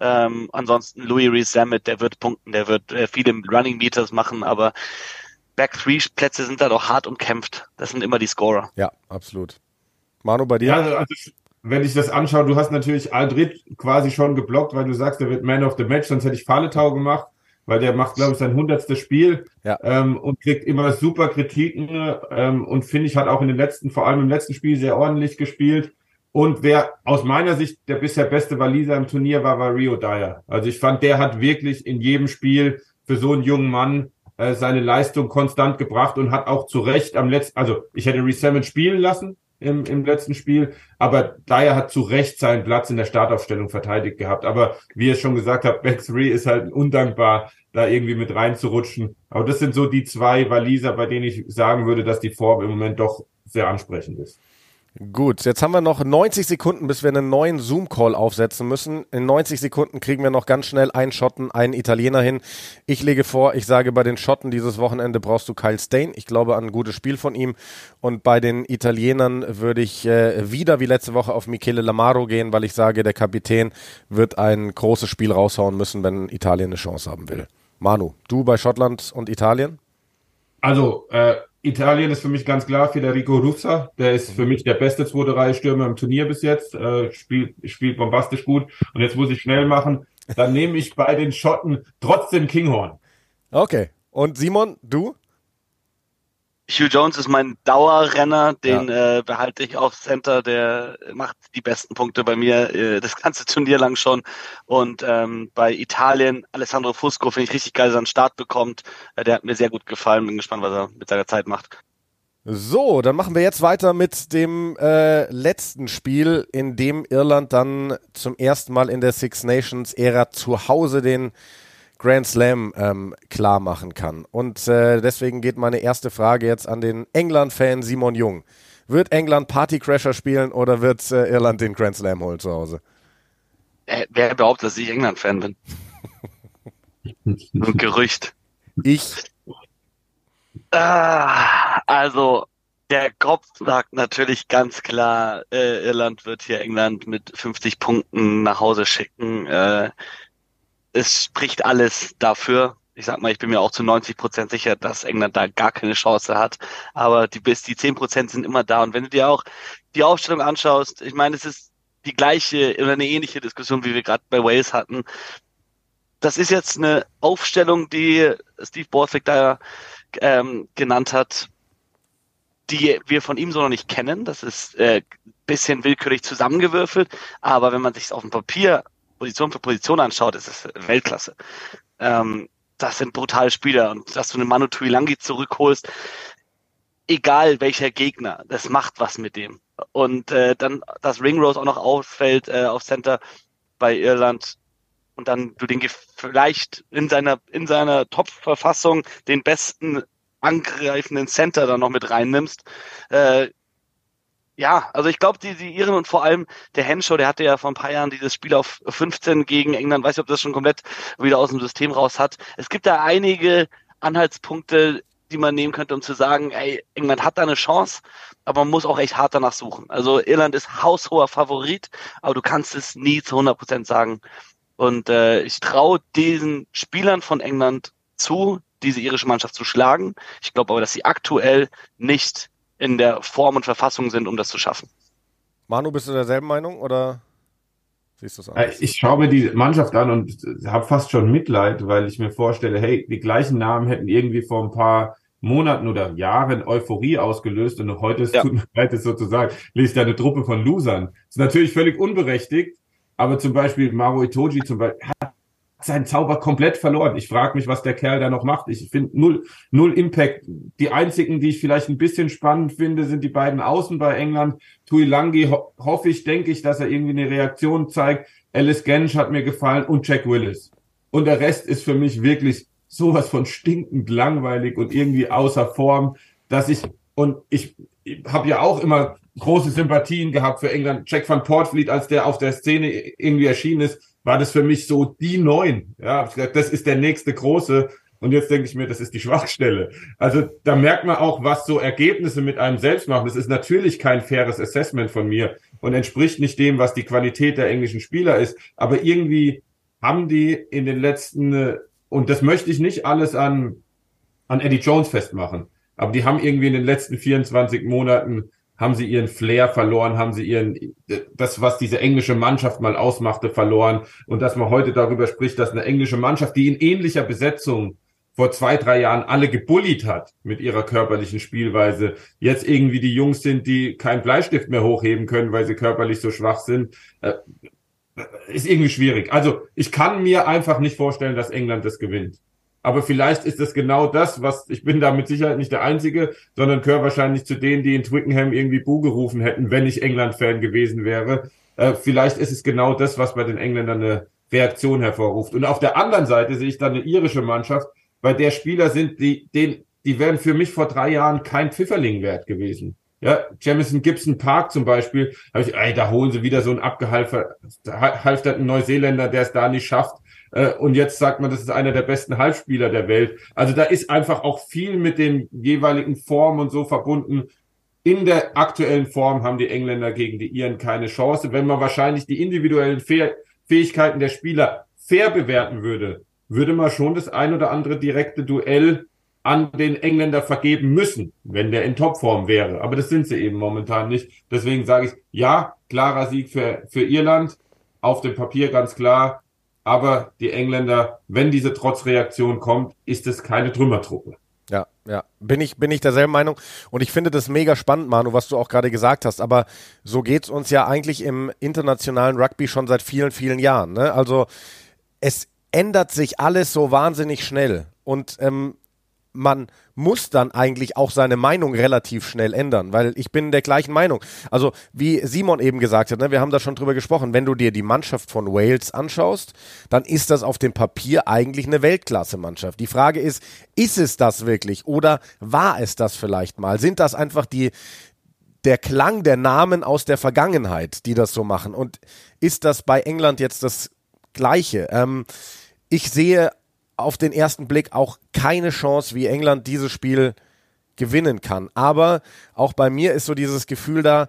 Ähm, ansonsten Louis Rees Zammit, der wird punkten, der wird äh, viele Running Meters machen, aber Back-Three-Plätze sind da doch hart umkämpft. Das sind immer die Scorer. Ja, absolut. Manu, bei dir? Ja, also, also wenn ich das anschaue, du hast natürlich Aldrit quasi schon geblockt, weil du sagst, der wird Man of the Match, sonst hätte ich Faletau gemacht, weil der macht, glaube ich, sein hundertstes Spiel ja. ähm, und kriegt immer super Kritiken ähm, und finde ich, hat auch in den letzten, vor allem im letzten Spiel sehr ordentlich gespielt. Und wer aus meiner Sicht der bisher beste Waliser im Turnier war, war Rio Dyer. Also ich fand, der hat wirklich in jedem Spiel für so einen jungen Mann äh, seine Leistung konstant gebracht und hat auch zu Recht am letzten, also ich hätte Resalmon spielen lassen im, im letzten Spiel, aber Dyer hat zu Recht seinen Platz in der Startaufstellung verteidigt gehabt. Aber wie ihr schon gesagt habt, Back 3 ist halt undankbar, da irgendwie mit reinzurutschen. Aber das sind so die zwei Waliser, bei denen ich sagen würde, dass die Form im Moment doch sehr ansprechend ist. Gut, jetzt haben wir noch 90 Sekunden, bis wir einen neuen Zoom-Call aufsetzen müssen. In 90 Sekunden kriegen wir noch ganz schnell einen Schotten, einen Italiener hin. Ich lege vor, ich sage, bei den Schotten dieses Wochenende brauchst du Kyle Stain. Ich glaube an ein gutes Spiel von ihm. Und bei den Italienern würde ich äh, wieder wie letzte Woche auf Michele Lamaro gehen, weil ich sage, der Kapitän wird ein großes Spiel raushauen müssen, wenn Italien eine Chance haben will. Manu, du bei Schottland und Italien? Also, äh, Italien ist für mich ganz klar Federico Russa. Der ist für mich der beste zweite Reihe Stürmer im Turnier bis jetzt. Äh, spielt, spielt bombastisch gut. Und jetzt muss ich schnell machen. Dann nehme ich bei den Schotten trotzdem Kinghorn. Okay. Und Simon, du? Hugh Jones ist mein Dauerrenner, den ja. äh, behalte ich auf Center, der macht die besten Punkte bei mir äh, das ganze Turnier lang schon. Und ähm, bei Italien, Alessandro Fusco finde ich richtig geil, dass er einen Start bekommt. Äh, der hat mir sehr gut gefallen, bin gespannt, was er mit seiner Zeit macht. So, dann machen wir jetzt weiter mit dem äh, letzten Spiel, in dem Irland dann zum ersten Mal in der Six Nations Ära zu Hause den Grand Slam ähm, klar machen kann. Und äh, deswegen geht meine erste Frage jetzt an den England-Fan Simon Jung. Wird England Partycrasher spielen oder wird äh, Irland den Grand Slam holen zu Hause? Äh, wer behauptet, dass ich England-Fan bin? Ein Gerücht. Ich. Ah, also, der Kopf sagt natürlich ganz klar, äh, Irland wird hier England mit 50 Punkten nach Hause schicken. Äh, es spricht alles dafür. Ich sag mal, ich bin mir auch zu 90 Prozent sicher, dass England da gar keine Chance hat. Aber die, bis die 10 Prozent sind immer da. Und wenn du dir auch die Aufstellung anschaust, ich meine, es ist die gleiche oder eine ähnliche Diskussion, wie wir gerade bei Wales hatten. Das ist jetzt eine Aufstellung, die Steve Borthwick da ähm, genannt hat, die wir von ihm so noch nicht kennen. Das ist äh, bisschen willkürlich zusammengewürfelt, aber wenn man sich auf dem Papier Position für Position anschaut, ist es Weltklasse. Ähm, das sind brutale Spieler und dass du einen Manu Tuilangi zurückholst, egal welcher Gegner, das macht was mit dem. Und äh, dann, dass Ringrose auch noch ausfällt äh, auf Center bei Irland, und dann du den vielleicht in seiner, in seiner Top-Verfassung den besten angreifenden Center dann noch mit reinnimmst, äh, ja, also ich glaube, die, die Iren und vor allem der Henshaw, der hatte ja vor ein paar Jahren dieses Spiel auf 15 gegen England, weiß nicht, ob das schon komplett wieder aus dem System raus hat. Es gibt da einige Anhaltspunkte, die man nehmen könnte, um zu sagen, ey, England hat da eine Chance, aber man muss auch echt hart danach suchen. Also Irland ist haushoher Favorit, aber du kannst es nie zu 100 Prozent sagen. Und äh, ich traue diesen Spielern von England zu, diese irische Mannschaft zu schlagen. Ich glaube aber, dass sie aktuell nicht in der Form und Verfassung sind, um das zu schaffen. Manu, bist du derselben Meinung oder siehst du es anders? Ich schaue mir die Mannschaft an und habe fast schon Mitleid, weil ich mir vorstelle, hey, die gleichen Namen hätten irgendwie vor ein paar Monaten oder Jahren Euphorie ausgelöst und heute ist ja. tut mir leid, es sozusagen, lese da eine Truppe von Losern. Das ist natürlich völlig unberechtigt, aber zum Beispiel Maro Itoji zum Beispiel hat seinen Zauber komplett verloren. Ich frage mich, was der Kerl da noch macht. Ich finde null, null Impact. Die einzigen, die ich vielleicht ein bisschen spannend finde, sind die beiden Außen bei England. Tui Langi ho hoffe ich, denke ich, dass er irgendwie eine Reaktion zeigt. Alice Gensch hat mir gefallen und Jack Willis. Und der Rest ist für mich wirklich sowas von stinkend langweilig und irgendwie außer Form, dass ich, und ich, ich habe ja auch immer große Sympathien gehabt für England. Jack van Portfleet, als der auf der Szene irgendwie erschienen ist, war das für mich so die Neun. Ja, das ist der nächste große. Und jetzt denke ich mir, das ist die Schwachstelle. Also da merkt man auch, was so Ergebnisse mit einem selbst machen. Das ist natürlich kein faires Assessment von mir und entspricht nicht dem, was die Qualität der englischen Spieler ist. Aber irgendwie haben die in den letzten, und das möchte ich nicht alles an, an Eddie Jones festmachen, aber die haben irgendwie in den letzten 24 Monaten haben sie ihren Flair verloren, haben sie ihren, das, was diese englische Mannschaft mal ausmachte, verloren. Und dass man heute darüber spricht, dass eine englische Mannschaft, die in ähnlicher Besetzung vor zwei, drei Jahren alle gebullied hat mit ihrer körperlichen Spielweise, jetzt irgendwie die Jungs sind, die keinen Bleistift mehr hochheben können, weil sie körperlich so schwach sind, äh, ist irgendwie schwierig. Also ich kann mir einfach nicht vorstellen, dass England das gewinnt. Aber vielleicht ist es genau das, was, ich bin da mit Sicherheit nicht der Einzige, sondern gehöre wahrscheinlich zu denen, die in Twickenham irgendwie Bu gerufen hätten, wenn ich England-Fan gewesen wäre. Äh, vielleicht ist es genau das, was bei den Engländern eine Reaktion hervorruft. Und auf der anderen Seite sehe ich dann eine irische Mannschaft, bei der Spieler sind, die, den, die wären für mich vor drei Jahren kein Pfifferling wert gewesen. Ja, Jamison Gibson Park zum Beispiel, habe ich, ey, da holen sie wieder so einen abgehalfterten Neuseeländer, der es da nicht schafft. Äh, und jetzt sagt man, das ist einer der besten Halbspieler der Welt. Also da ist einfach auch viel mit den jeweiligen Formen und so verbunden. In der aktuellen Form haben die Engländer gegen die Iren keine Chance. Wenn man wahrscheinlich die individuellen Fähigkeiten der Spieler fair bewerten würde, würde man schon das ein oder andere direkte Duell an den Engländer vergeben müssen, wenn der in Topform wäre. Aber das sind sie eben momentan nicht. Deswegen sage ich, ja, klarer Sieg für, für Irland. Auf dem Papier ganz klar. Aber die Engländer, wenn diese Trotzreaktion kommt, ist es keine Trümmertruppe. Ja, ja, bin ich, bin ich derselben Meinung. Und ich finde das mega spannend, Manu, was du auch gerade gesagt hast. Aber so geht's uns ja eigentlich im internationalen Rugby schon seit vielen, vielen Jahren. Ne? Also es ändert sich alles so wahnsinnig schnell. Und ähm, man muss dann eigentlich auch seine Meinung relativ schnell ändern, weil ich bin der gleichen Meinung. Also wie Simon eben gesagt hat, ne, wir haben da schon drüber gesprochen, wenn du dir die Mannschaft von Wales anschaust, dann ist das auf dem Papier eigentlich eine Weltklasse-Mannschaft. Die Frage ist, ist es das wirklich oder war es das vielleicht mal? Sind das einfach die der Klang der Namen aus der Vergangenheit, die das so machen? Und ist das bei England jetzt das Gleiche? Ähm, ich sehe auf den ersten Blick auch keine Chance, wie England dieses Spiel gewinnen kann. Aber auch bei mir ist so dieses Gefühl da,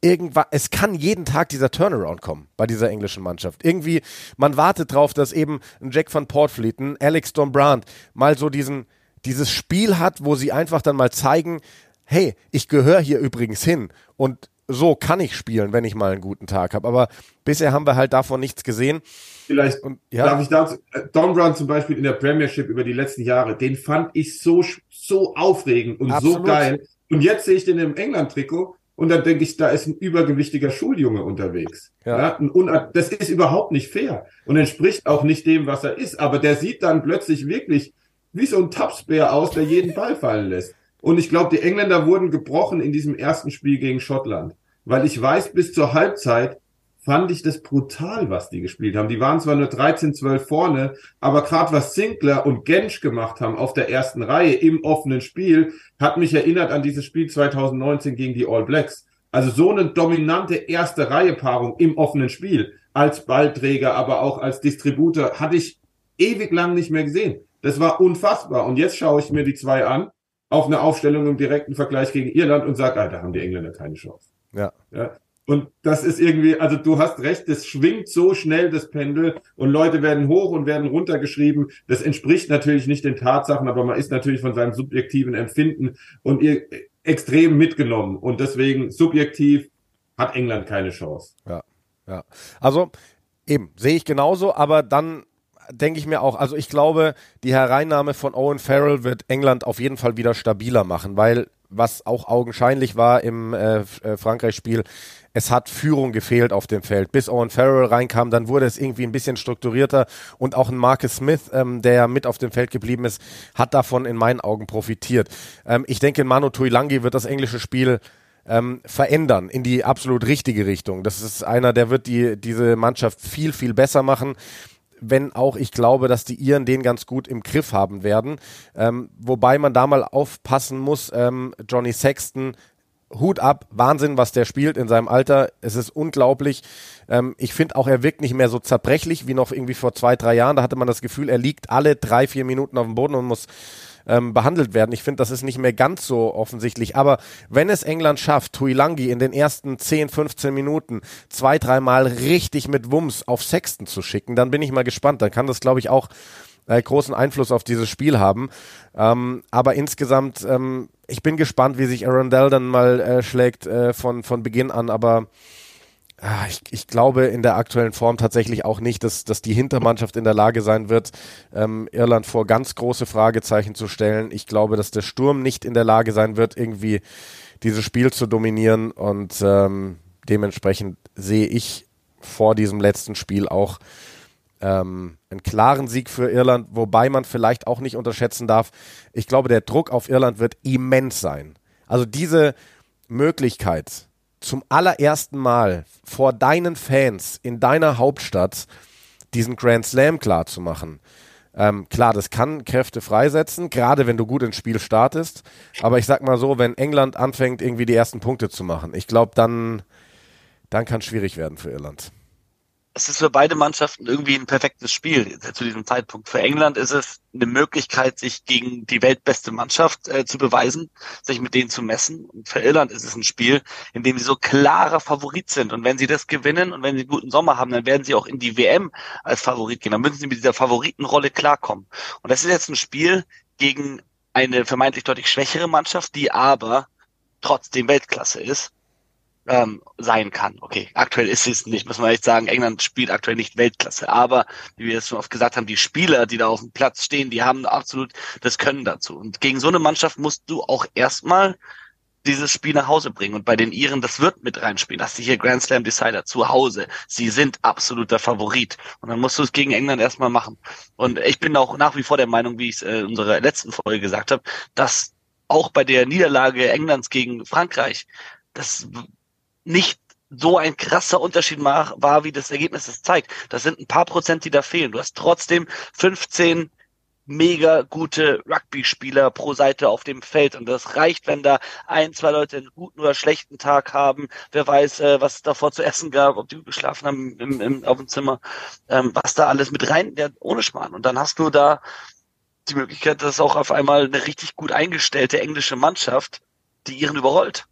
irgendwann, es kann jeden Tag dieser Turnaround kommen bei dieser englischen Mannschaft. Irgendwie, man wartet drauf, dass eben ein Jack van Portfleet, ein Alex Dombrand mal so diesen, dieses Spiel hat, wo sie einfach dann mal zeigen, hey, ich gehöre hier übrigens hin und so kann ich spielen, wenn ich mal einen guten Tag habe. Aber bisher haben wir halt davon nichts gesehen. Vielleicht und, ja. darf ich dazu, äh, Don Brown zum Beispiel in der Premiership über die letzten Jahre, den fand ich so, so aufregend und Absolut. so geil. Und jetzt sehe ich den im England-Trikot und dann denke ich, da ist ein übergewichtiger Schuljunge unterwegs. Ja. ja das ist überhaupt nicht fair und entspricht auch nicht dem, was er ist. Aber der sieht dann plötzlich wirklich wie so ein Tapsbär aus, der jeden Ball fallen lässt. Und ich glaube, die Engländer wurden gebrochen in diesem ersten Spiel gegen Schottland. Weil ich weiß, bis zur Halbzeit fand ich das brutal, was die gespielt haben. Die waren zwar nur 13-12 vorne, aber gerade was Sinclair und Gensch gemacht haben auf der ersten Reihe im offenen Spiel, hat mich erinnert an dieses Spiel 2019 gegen die All Blacks. Also so eine dominante erste Reihe-Paarung im offenen Spiel als Ballträger, aber auch als Distributor hatte ich ewig lang nicht mehr gesehen. Das war unfassbar. Und jetzt schaue ich mir die zwei an auf eine Aufstellung im direkten Vergleich gegen Irland und sage, da haben die Engländer keine Chance. Ja. ja. Und das ist irgendwie, also du hast recht, das schwingt so schnell, das Pendel, und Leute werden hoch und werden runtergeschrieben. Das entspricht natürlich nicht den Tatsachen, aber man ist natürlich von seinem subjektiven Empfinden und ihr extrem mitgenommen. Und deswegen subjektiv hat England keine Chance. Ja, ja. Also eben, sehe ich genauso, aber dann denke ich mir auch, also ich glaube, die Hereinnahme von Owen Farrell wird England auf jeden Fall wieder stabiler machen, weil was auch augenscheinlich war im äh, äh, Frankreich-Spiel, es hat Führung gefehlt auf dem Feld. Bis Owen Farrell reinkam, dann wurde es irgendwie ein bisschen strukturierter und auch ein Marcus Smith, ähm, der mit auf dem Feld geblieben ist, hat davon in meinen Augen profitiert. Ähm, ich denke, Manu Tuilangi wird das englische Spiel ähm, verändern in die absolut richtige Richtung. Das ist einer, der wird die, diese Mannschaft viel, viel besser machen wenn auch ich glaube, dass die Iren den ganz gut im Griff haben werden. Ähm, wobei man da mal aufpassen muss, ähm, Johnny Sexton Hut ab, Wahnsinn, was der spielt in seinem Alter. Es ist unglaublich. Ähm, ich finde auch, er wirkt nicht mehr so zerbrechlich wie noch irgendwie vor zwei, drei Jahren. Da hatte man das Gefühl, er liegt alle drei, vier Minuten auf dem Boden und muss ähm, behandelt werden. Ich finde, das ist nicht mehr ganz so offensichtlich. Aber wenn es England schafft, Tuilangi in den ersten 10, 15 Minuten zwei, dreimal richtig mit Wumms auf Sexten zu schicken, dann bin ich mal gespannt. Dann kann das, glaube ich, auch äh, großen Einfluss auf dieses Spiel haben. Ähm, aber insgesamt, ähm, ich bin gespannt, wie sich Arundel dann mal äh, schlägt äh, von, von Beginn an. Aber ich, ich glaube in der aktuellen Form tatsächlich auch nicht, dass, dass die Hintermannschaft in der Lage sein wird, ähm, Irland vor ganz große Fragezeichen zu stellen. Ich glaube, dass der Sturm nicht in der Lage sein wird, irgendwie dieses Spiel zu dominieren und ähm, dementsprechend sehe ich vor diesem letzten Spiel auch ähm, einen klaren Sieg für Irland, wobei man vielleicht auch nicht unterschätzen darf, ich glaube, der Druck auf Irland wird immens sein. Also diese Möglichkeit, zum allerersten Mal vor deinen Fans in deiner Hauptstadt diesen Grand Slam klar zu machen. Ähm, klar, das kann Kräfte freisetzen, gerade wenn du gut ins Spiel startest. Aber ich sag mal so, wenn England anfängt, irgendwie die ersten Punkte zu machen, ich glaube, dann, dann kann es schwierig werden für Irland es ist für beide Mannschaften irgendwie ein perfektes Spiel zu diesem Zeitpunkt. Für England ist es eine Möglichkeit, sich gegen die weltbeste Mannschaft äh, zu beweisen, sich mit denen zu messen. Und für Irland ist es ein Spiel, in dem sie so klarer Favorit sind. Und wenn sie das gewinnen und wenn sie einen guten Sommer haben, dann werden sie auch in die WM als Favorit gehen. Dann müssen sie mit dieser Favoritenrolle klarkommen. Und das ist jetzt ein Spiel gegen eine vermeintlich deutlich schwächere Mannschaft, die aber trotzdem Weltklasse ist ähm, sein kann. Okay, aktuell ist es nicht, muss man echt sagen. England spielt aktuell nicht Weltklasse. Aber, wie wir es schon oft gesagt haben, die Spieler, die da auf dem Platz stehen, die haben absolut das Können dazu. Und gegen so eine Mannschaft musst du auch erstmal dieses Spiel nach Hause bringen. Und bei den Iren, das wird mit reinspielen. Das ist hier Grand Slam Decider zu Hause. Sie sind absoluter Favorit. Und dann musst du es gegen England erstmal machen. Und ich bin auch nach wie vor der Meinung, wie ich es äh, in unserer letzten Folge gesagt habe, dass auch bei der Niederlage Englands gegen Frankreich, das nicht so ein krasser Unterschied war, wie das Ergebnis es zeigt. Das sind ein paar Prozent, die da fehlen. Du hast trotzdem 15 mega gute Rugby-Spieler pro Seite auf dem Feld. Und das reicht, wenn da ein, zwei Leute einen guten oder schlechten Tag haben. Wer weiß, äh, was es davor zu essen gab, ob die geschlafen haben im, im, auf dem Zimmer, ähm, was da alles mit rein, ja, ohne Schmarrn. Und dann hast du da die Möglichkeit, dass auch auf einmal eine richtig gut eingestellte englische Mannschaft die ihren überrollt.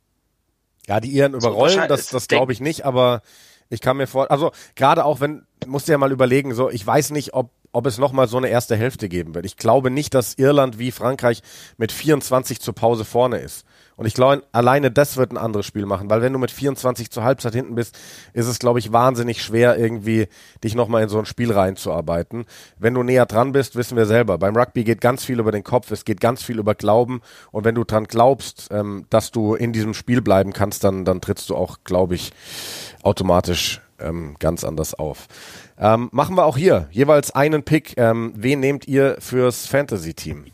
Ja, die Iren überrollen, das, das glaube ich nicht, aber ich kann mir vor, also gerade auch wenn, musst du ja mal überlegen, so, ich weiß nicht, ob ob es nochmal so eine erste Hälfte geben wird. Ich glaube nicht, dass Irland wie Frankreich mit 24 zur Pause vorne ist. Und ich glaube, alleine das wird ein anderes Spiel machen, weil wenn du mit 24 zur Halbzeit hinten bist, ist es, glaube ich, wahnsinnig schwer, irgendwie dich nochmal in so ein Spiel reinzuarbeiten. Wenn du näher dran bist, wissen wir selber. Beim Rugby geht ganz viel über den Kopf, es geht ganz viel über Glauben. Und wenn du dran glaubst, ähm, dass du in diesem Spiel bleiben kannst, dann, dann trittst du auch, glaube ich, automatisch ähm, ganz anders auf. Ähm, machen wir auch hier jeweils einen Pick. Ähm, wen nehmt ihr fürs Fantasy-Team?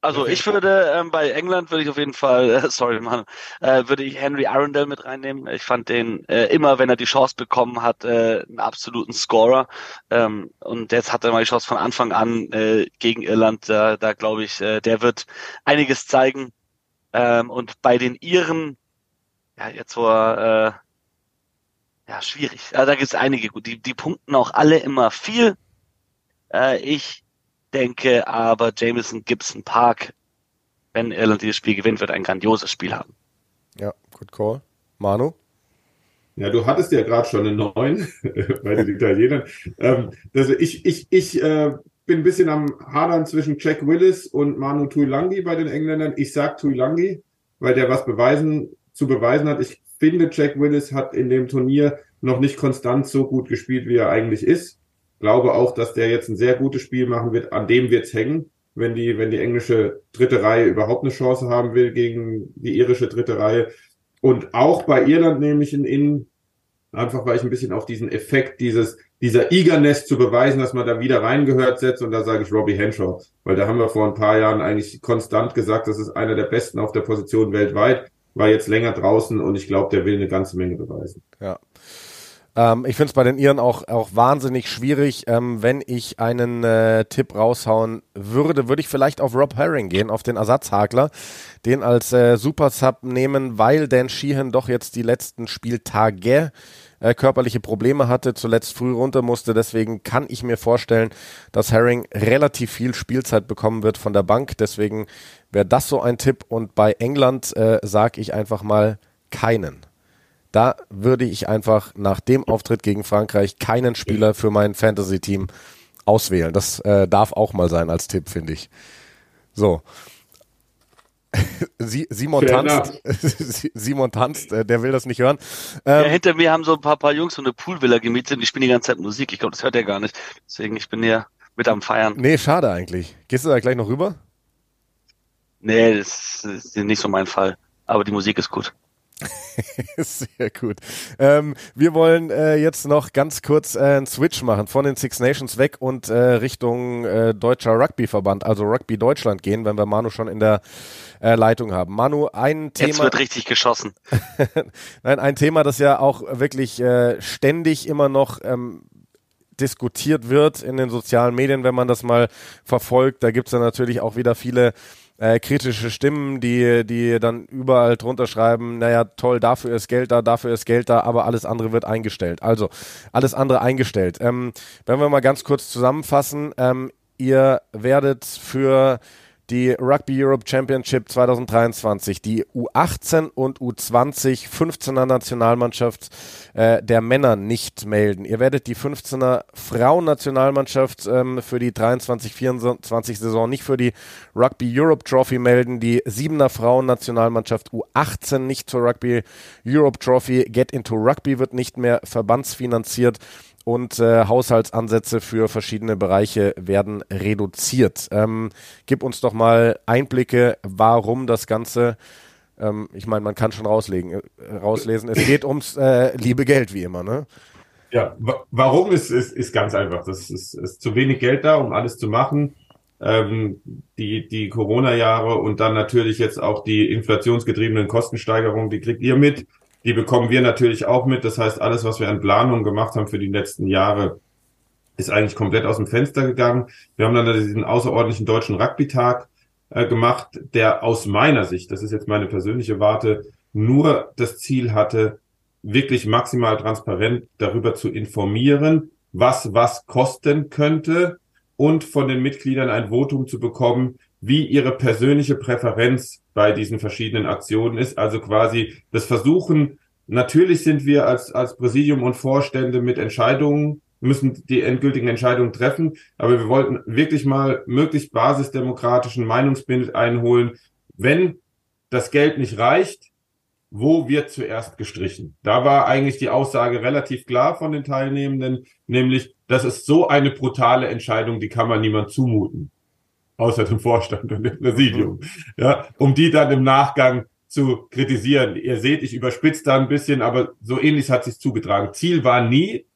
Also ich würde ähm, bei England würde ich auf jeden Fall, äh, sorry Mann, äh, würde ich Henry Arundel mit reinnehmen. Ich fand den äh, immer, wenn er die Chance bekommen hat, äh, einen absoluten Scorer. Ähm, und jetzt hat er mal die Chance von Anfang an äh, gegen Irland. Da, da glaube ich, äh, der wird einiges zeigen. Ähm, und bei den Iren, ja jetzt wo er, äh, ja schwierig. Also da gibt es einige gut. Die, die punkten auch alle immer viel. Äh, ich denke aber, Jameson Gibson Park, wenn Irland dieses Spiel gewinnt, wird ein grandioses Spiel haben. Ja, good call. Manu? Ja, du hattest ja gerade schon einen neuen bei den Italienern. Ähm, also ich ich, ich äh, bin ein bisschen am Hadern zwischen Jack Willis und Manu Tuilangi bei den Engländern. Ich sag Tuilangi, weil der was beweisen zu beweisen hat. Ich finde, Jack Willis hat in dem Turnier noch nicht konstant so gut gespielt, wie er eigentlich ist glaube auch, dass der jetzt ein sehr gutes Spiel machen wird. An dem wird's hängen, wenn die, wenn die englische dritte Reihe überhaupt eine Chance haben will gegen die irische dritte Reihe. Und auch bei Irland nehme ich ihn in, einfach weil ich ein bisschen auf diesen Effekt dieses, dieser Eagerness zu beweisen, dass man da wieder reingehört setzt. Und da sage ich Robbie Henshaw, weil da haben wir vor ein paar Jahren eigentlich konstant gesagt, das ist einer der besten auf der Position weltweit, war jetzt länger draußen und ich glaube, der will eine ganze Menge beweisen. Ja. Ähm, ich finde es bei den Iren auch, auch wahnsinnig schwierig. Ähm, wenn ich einen äh, Tipp raushauen würde, würde ich vielleicht auf Rob Herring gehen, auf den Ersatzhakler, den als äh, Super Sub nehmen, weil Dan Sheehan doch jetzt die letzten Spieltage äh, körperliche Probleme hatte, zuletzt früh runter musste. Deswegen kann ich mir vorstellen, dass Herring relativ viel Spielzeit bekommen wird von der Bank. Deswegen wäre das so ein Tipp. Und bei England äh, sage ich einfach mal keinen. Da würde ich einfach nach dem Auftritt gegen Frankreich keinen Spieler für mein Fantasy-Team auswählen. Das äh, darf auch mal sein als Tipp, finde ich. So. Simon tanzt, Simon tanzt, äh, der will das nicht hören. Ähm, ja, hinter mir haben so ein paar, paar Jungs so eine Poolvilla gemietet und ich spiele die ganze Zeit Musik. Ich glaube, das hört er gar nicht. Deswegen, ich bin hier mit am Feiern. Nee, schade eigentlich. Gehst du da gleich noch rüber? Nee, das ist nicht so mein Fall. Aber die Musik ist gut. Sehr gut. Ähm, wir wollen äh, jetzt noch ganz kurz äh, einen Switch machen von den Six Nations weg und äh, Richtung äh, Deutscher Rugbyverband, also Rugby Deutschland gehen, wenn wir Manu schon in der äh, Leitung haben. Manu, ein Thema. Jetzt wird richtig geschossen. Nein, ein Thema, das ja auch wirklich äh, ständig immer noch ähm, diskutiert wird in den sozialen Medien, wenn man das mal verfolgt. Da gibt es ja natürlich auch wieder viele äh, kritische Stimmen, die, die dann überall drunter schreiben, naja, toll, dafür ist Geld da, dafür ist Geld da, aber alles andere wird eingestellt. Also, alles andere eingestellt. Ähm, wenn wir mal ganz kurz zusammenfassen, ähm, ihr werdet für die Rugby Europe Championship 2023, die U18 und U20 15er Nationalmannschaft äh, der Männer nicht melden. Ihr werdet die 15er Frauennationalmannschaft ähm, für die 23-24 Saison nicht für die Rugby Europe Trophy melden, die 7er Frauennationalmannschaft U18 nicht zur Rugby Europe Trophy. Get into Rugby wird nicht mehr verbandsfinanziert und äh, Haushaltsansätze für verschiedene Bereiche werden reduziert. Ähm, gib uns doch mal Einblicke, warum das Ganze, ähm, ich meine, man kann schon rauslegen, äh, rauslesen, es geht ums äh, liebe Geld, wie immer, ne? Ja, warum ist, ist, ist ganz einfach. Das ist, ist zu wenig Geld da, um alles zu machen. Ähm, die die Corona-Jahre und dann natürlich jetzt auch die inflationsgetriebenen Kostensteigerungen, die kriegt ihr mit die bekommen wir natürlich auch mit. Das heißt, alles, was wir an Planung gemacht haben für die letzten Jahre, ist eigentlich komplett aus dem Fenster gegangen. Wir haben dann diesen außerordentlichen deutschen Rugby-Tag äh, gemacht, der aus meiner Sicht, das ist jetzt meine persönliche Warte, nur das Ziel hatte, wirklich maximal transparent darüber zu informieren, was was kosten könnte und von den Mitgliedern ein Votum zu bekommen, wie ihre persönliche Präferenz bei diesen verschiedenen Aktionen ist. Also quasi das Versuchen, natürlich sind wir als, als Präsidium und Vorstände mit Entscheidungen, müssen die endgültigen Entscheidungen treffen, aber wir wollten wirklich mal möglichst basisdemokratischen Meinungsbild einholen. Wenn das Geld nicht reicht, wo wird zuerst gestrichen? Da war eigentlich die Aussage relativ klar von den Teilnehmenden, nämlich, das ist so eine brutale Entscheidung, die kann man niemand zumuten außer dem Vorstand und dem Präsidium, ja, um die dann im Nachgang zu kritisieren. Ihr seht, ich überspitze da ein bisschen, aber so ähnlich hat sich zugetragen. Ziel war nie,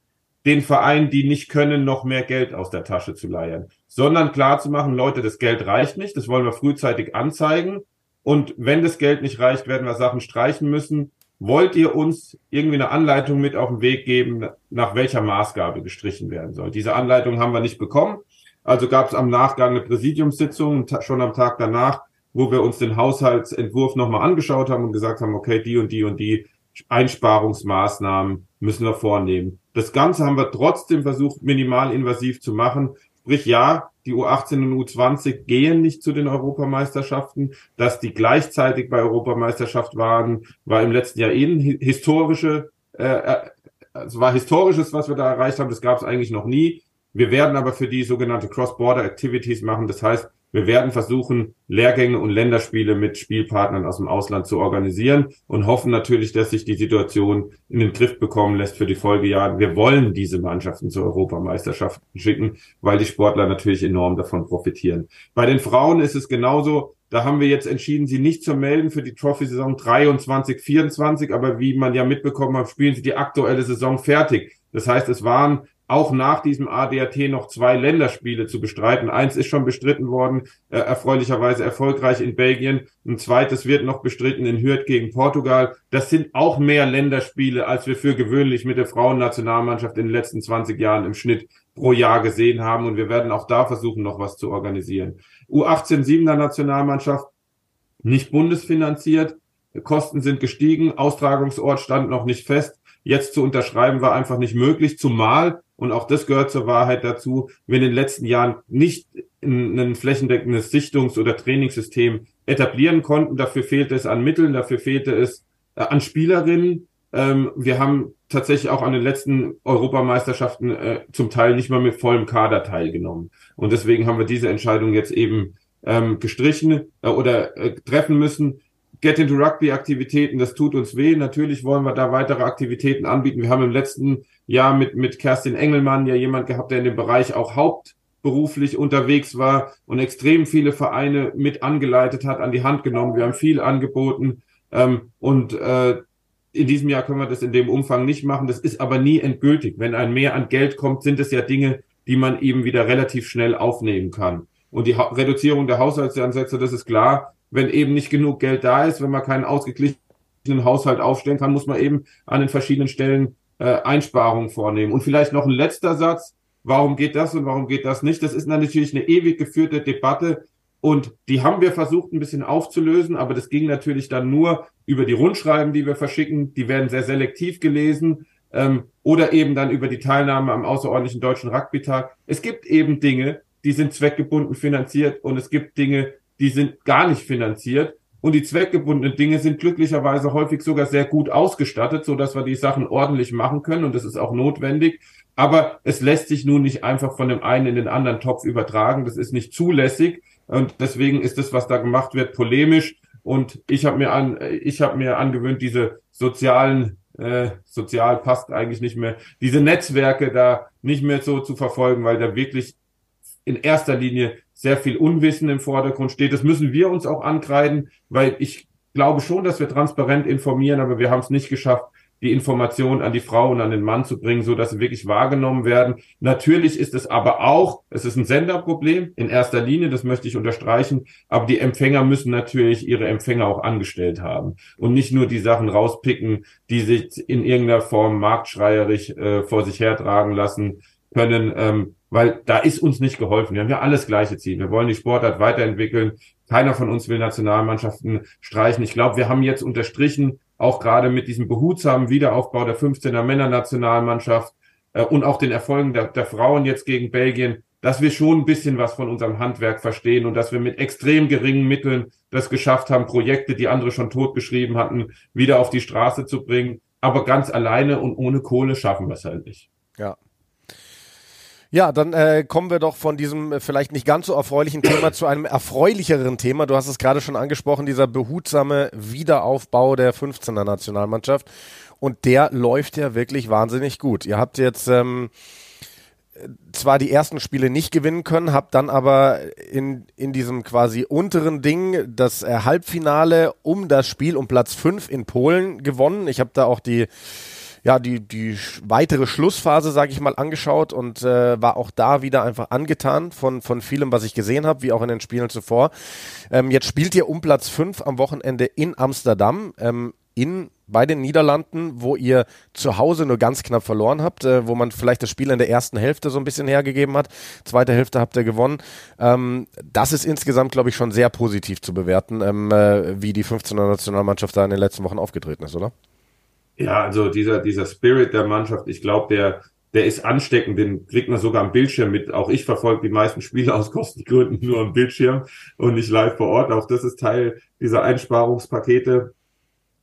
den Verein, die nicht können, noch mehr Geld aus der Tasche zu leiern, sondern klar zu machen, Leute, das Geld reicht nicht, das wollen wir frühzeitig anzeigen. Und wenn das Geld nicht reicht, werden wir Sachen streichen müssen. Wollt ihr uns irgendwie eine Anleitung mit auf den Weg geben, nach welcher Maßgabe gestrichen werden soll? Diese Anleitung haben wir nicht bekommen. Also gab es am Nachgang eine Präsidiumssitzung, schon am Tag danach, wo wir uns den Haushaltsentwurf nochmal angeschaut haben und gesagt haben, okay, die und die und die Einsparungsmaßnahmen müssen wir vornehmen. Das Ganze haben wir trotzdem versucht, minimalinvasiv zu machen. Sprich, ja, die U18 und U20 gehen nicht zu den Europameisterschaften. Dass die gleichzeitig bei Europameisterschaft waren, war im letzten Jahr eh ein historische, äh, äh, es war historisches, was wir da erreicht haben. Das gab es eigentlich noch nie. Wir werden aber für die sogenannte Cross-Border Activities machen. Das heißt, wir werden versuchen, Lehrgänge und Länderspiele mit Spielpartnern aus dem Ausland zu organisieren und hoffen natürlich, dass sich die Situation in den Griff bekommen lässt für die Folgejahre. Wir wollen diese Mannschaften zur Europameisterschaft schicken, weil die Sportler natürlich enorm davon profitieren. Bei den Frauen ist es genauso. Da haben wir jetzt entschieden, sie nicht zu melden für die Trophy-Saison 23, 24. Aber wie man ja mitbekommen hat, spielen sie die aktuelle Saison fertig. Das heißt, es waren auch nach diesem ADAT noch zwei Länderspiele zu bestreiten. Eins ist schon bestritten worden, äh, erfreulicherweise erfolgreich in Belgien. Ein zweites wird noch bestritten in Hürth gegen Portugal. Das sind auch mehr Länderspiele, als wir für gewöhnlich mit der Frauennationalmannschaft in den letzten 20 Jahren im Schnitt pro Jahr gesehen haben. Und wir werden auch da versuchen, noch was zu organisieren. U18 7er Nationalmannschaft, nicht bundesfinanziert. Kosten sind gestiegen. Austragungsort stand noch nicht fest. Jetzt zu unterschreiben war einfach nicht möglich, zumal und auch das gehört zur Wahrheit dazu, wir in den letzten Jahren nicht ein flächendeckendes Sichtungs- oder Trainingssystem etablieren konnten. Dafür fehlte es an Mitteln, dafür fehlte es äh, an Spielerinnen. Ähm, wir haben tatsächlich auch an den letzten Europameisterschaften äh, zum Teil nicht mal mit vollem Kader teilgenommen. Und deswegen haben wir diese Entscheidung jetzt eben ähm, gestrichen äh, oder äh, treffen müssen. Get into Rugby Aktivitäten, das tut uns weh. Natürlich wollen wir da weitere Aktivitäten anbieten. Wir haben im letzten Jahr mit, mit Kerstin Engelmann ja jemand gehabt, der in dem Bereich auch hauptberuflich unterwegs war und extrem viele Vereine mit angeleitet hat, an die Hand genommen. Wir haben viel angeboten. Ähm, und äh, in diesem Jahr können wir das in dem Umfang nicht machen. Das ist aber nie endgültig. Wenn ein Mehr an Geld kommt, sind es ja Dinge, die man eben wieder relativ schnell aufnehmen kann. Und die ha Reduzierung der Haushaltsansätze, das ist klar, wenn eben nicht genug Geld da ist, wenn man keinen ausgeglichenen Haushalt aufstellen kann, muss man eben an den verschiedenen Stellen äh, Einsparungen vornehmen. Und vielleicht noch ein letzter Satz. Warum geht das und warum geht das nicht? Das ist natürlich eine ewig geführte Debatte. Und die haben wir versucht, ein bisschen aufzulösen, aber das ging natürlich dann nur über die Rundschreiben, die wir verschicken. Die werden sehr selektiv gelesen. Ähm, oder eben dann über die Teilnahme am außerordentlichen deutschen Rugby-Tag. Es gibt eben Dinge, die sind zweckgebunden finanziert und es gibt Dinge, die sind gar nicht finanziert. Und die zweckgebundenen Dinge sind glücklicherweise häufig sogar sehr gut ausgestattet, so dass wir die Sachen ordentlich machen können. Und das ist auch notwendig. Aber es lässt sich nun nicht einfach von dem einen in den anderen Topf übertragen. Das ist nicht zulässig. Und deswegen ist das, was da gemacht wird, polemisch. Und ich habe mir an, ich habe mir angewöhnt, diese sozialen, äh, sozial passt eigentlich nicht mehr, diese Netzwerke da nicht mehr so zu verfolgen, weil da wirklich in erster Linie sehr viel Unwissen im Vordergrund steht. Das müssen wir uns auch ankreiden, weil ich glaube schon, dass wir transparent informieren, aber wir haben es nicht geschafft, die Information an die Frau und an den Mann zu bringen, so dass sie wirklich wahrgenommen werden. Natürlich ist es aber auch, es ist ein Senderproblem in erster Linie, das möchte ich unterstreichen, aber die Empfänger müssen natürlich ihre Empfänger auch angestellt haben und nicht nur die Sachen rauspicken, die sich in irgendeiner Form marktschreierisch äh, vor sich hertragen lassen können. Ähm, weil da ist uns nicht geholfen. Wir haben ja alles gleiche Ziel. Wir wollen die Sportart weiterentwickeln. Keiner von uns will Nationalmannschaften streichen. Ich glaube, wir haben jetzt unterstrichen, auch gerade mit diesem behutsamen Wiederaufbau der 15er Männernationalmannschaft äh, und auch den Erfolgen der, der Frauen jetzt gegen Belgien, dass wir schon ein bisschen was von unserem Handwerk verstehen und dass wir mit extrem geringen Mitteln das geschafft haben, Projekte, die andere schon totgeschrieben hatten, wieder auf die Straße zu bringen. Aber ganz alleine und ohne Kohle schaffen wir es halt nicht. Ja, ja, dann äh, kommen wir doch von diesem äh, vielleicht nicht ganz so erfreulichen Thema zu einem erfreulicheren Thema. Du hast es gerade schon angesprochen, dieser behutsame Wiederaufbau der 15er Nationalmannschaft. Und der läuft ja wirklich wahnsinnig gut. Ihr habt jetzt ähm, zwar die ersten Spiele nicht gewinnen können, habt dann aber in, in diesem quasi unteren Ding das äh, Halbfinale um das Spiel um Platz 5 in Polen gewonnen. Ich habe da auch die ja, die, die weitere Schlussphase, sage ich mal, angeschaut und äh, war auch da wieder einfach angetan von, von vielem, was ich gesehen habe, wie auch in den Spielen zuvor. Ähm, jetzt spielt ihr um Platz 5 am Wochenende in Amsterdam. Ähm, in bei den Niederlanden, wo ihr zu Hause nur ganz knapp verloren habt, äh, wo man vielleicht das Spiel in der ersten Hälfte so ein bisschen hergegeben hat. Zweite Hälfte habt ihr gewonnen. Ähm, das ist insgesamt, glaube ich, schon sehr positiv zu bewerten, ähm, äh, wie die 15er Nationalmannschaft da in den letzten Wochen aufgetreten ist, oder? Ja, also dieser, dieser Spirit der Mannschaft, ich glaube, der, der ist ansteckend, den kriegt man sogar am Bildschirm mit. Auch ich verfolge die meisten Spiele aus Kostengründen nur am Bildschirm und nicht live vor Ort. Auch das ist Teil dieser Einsparungspakete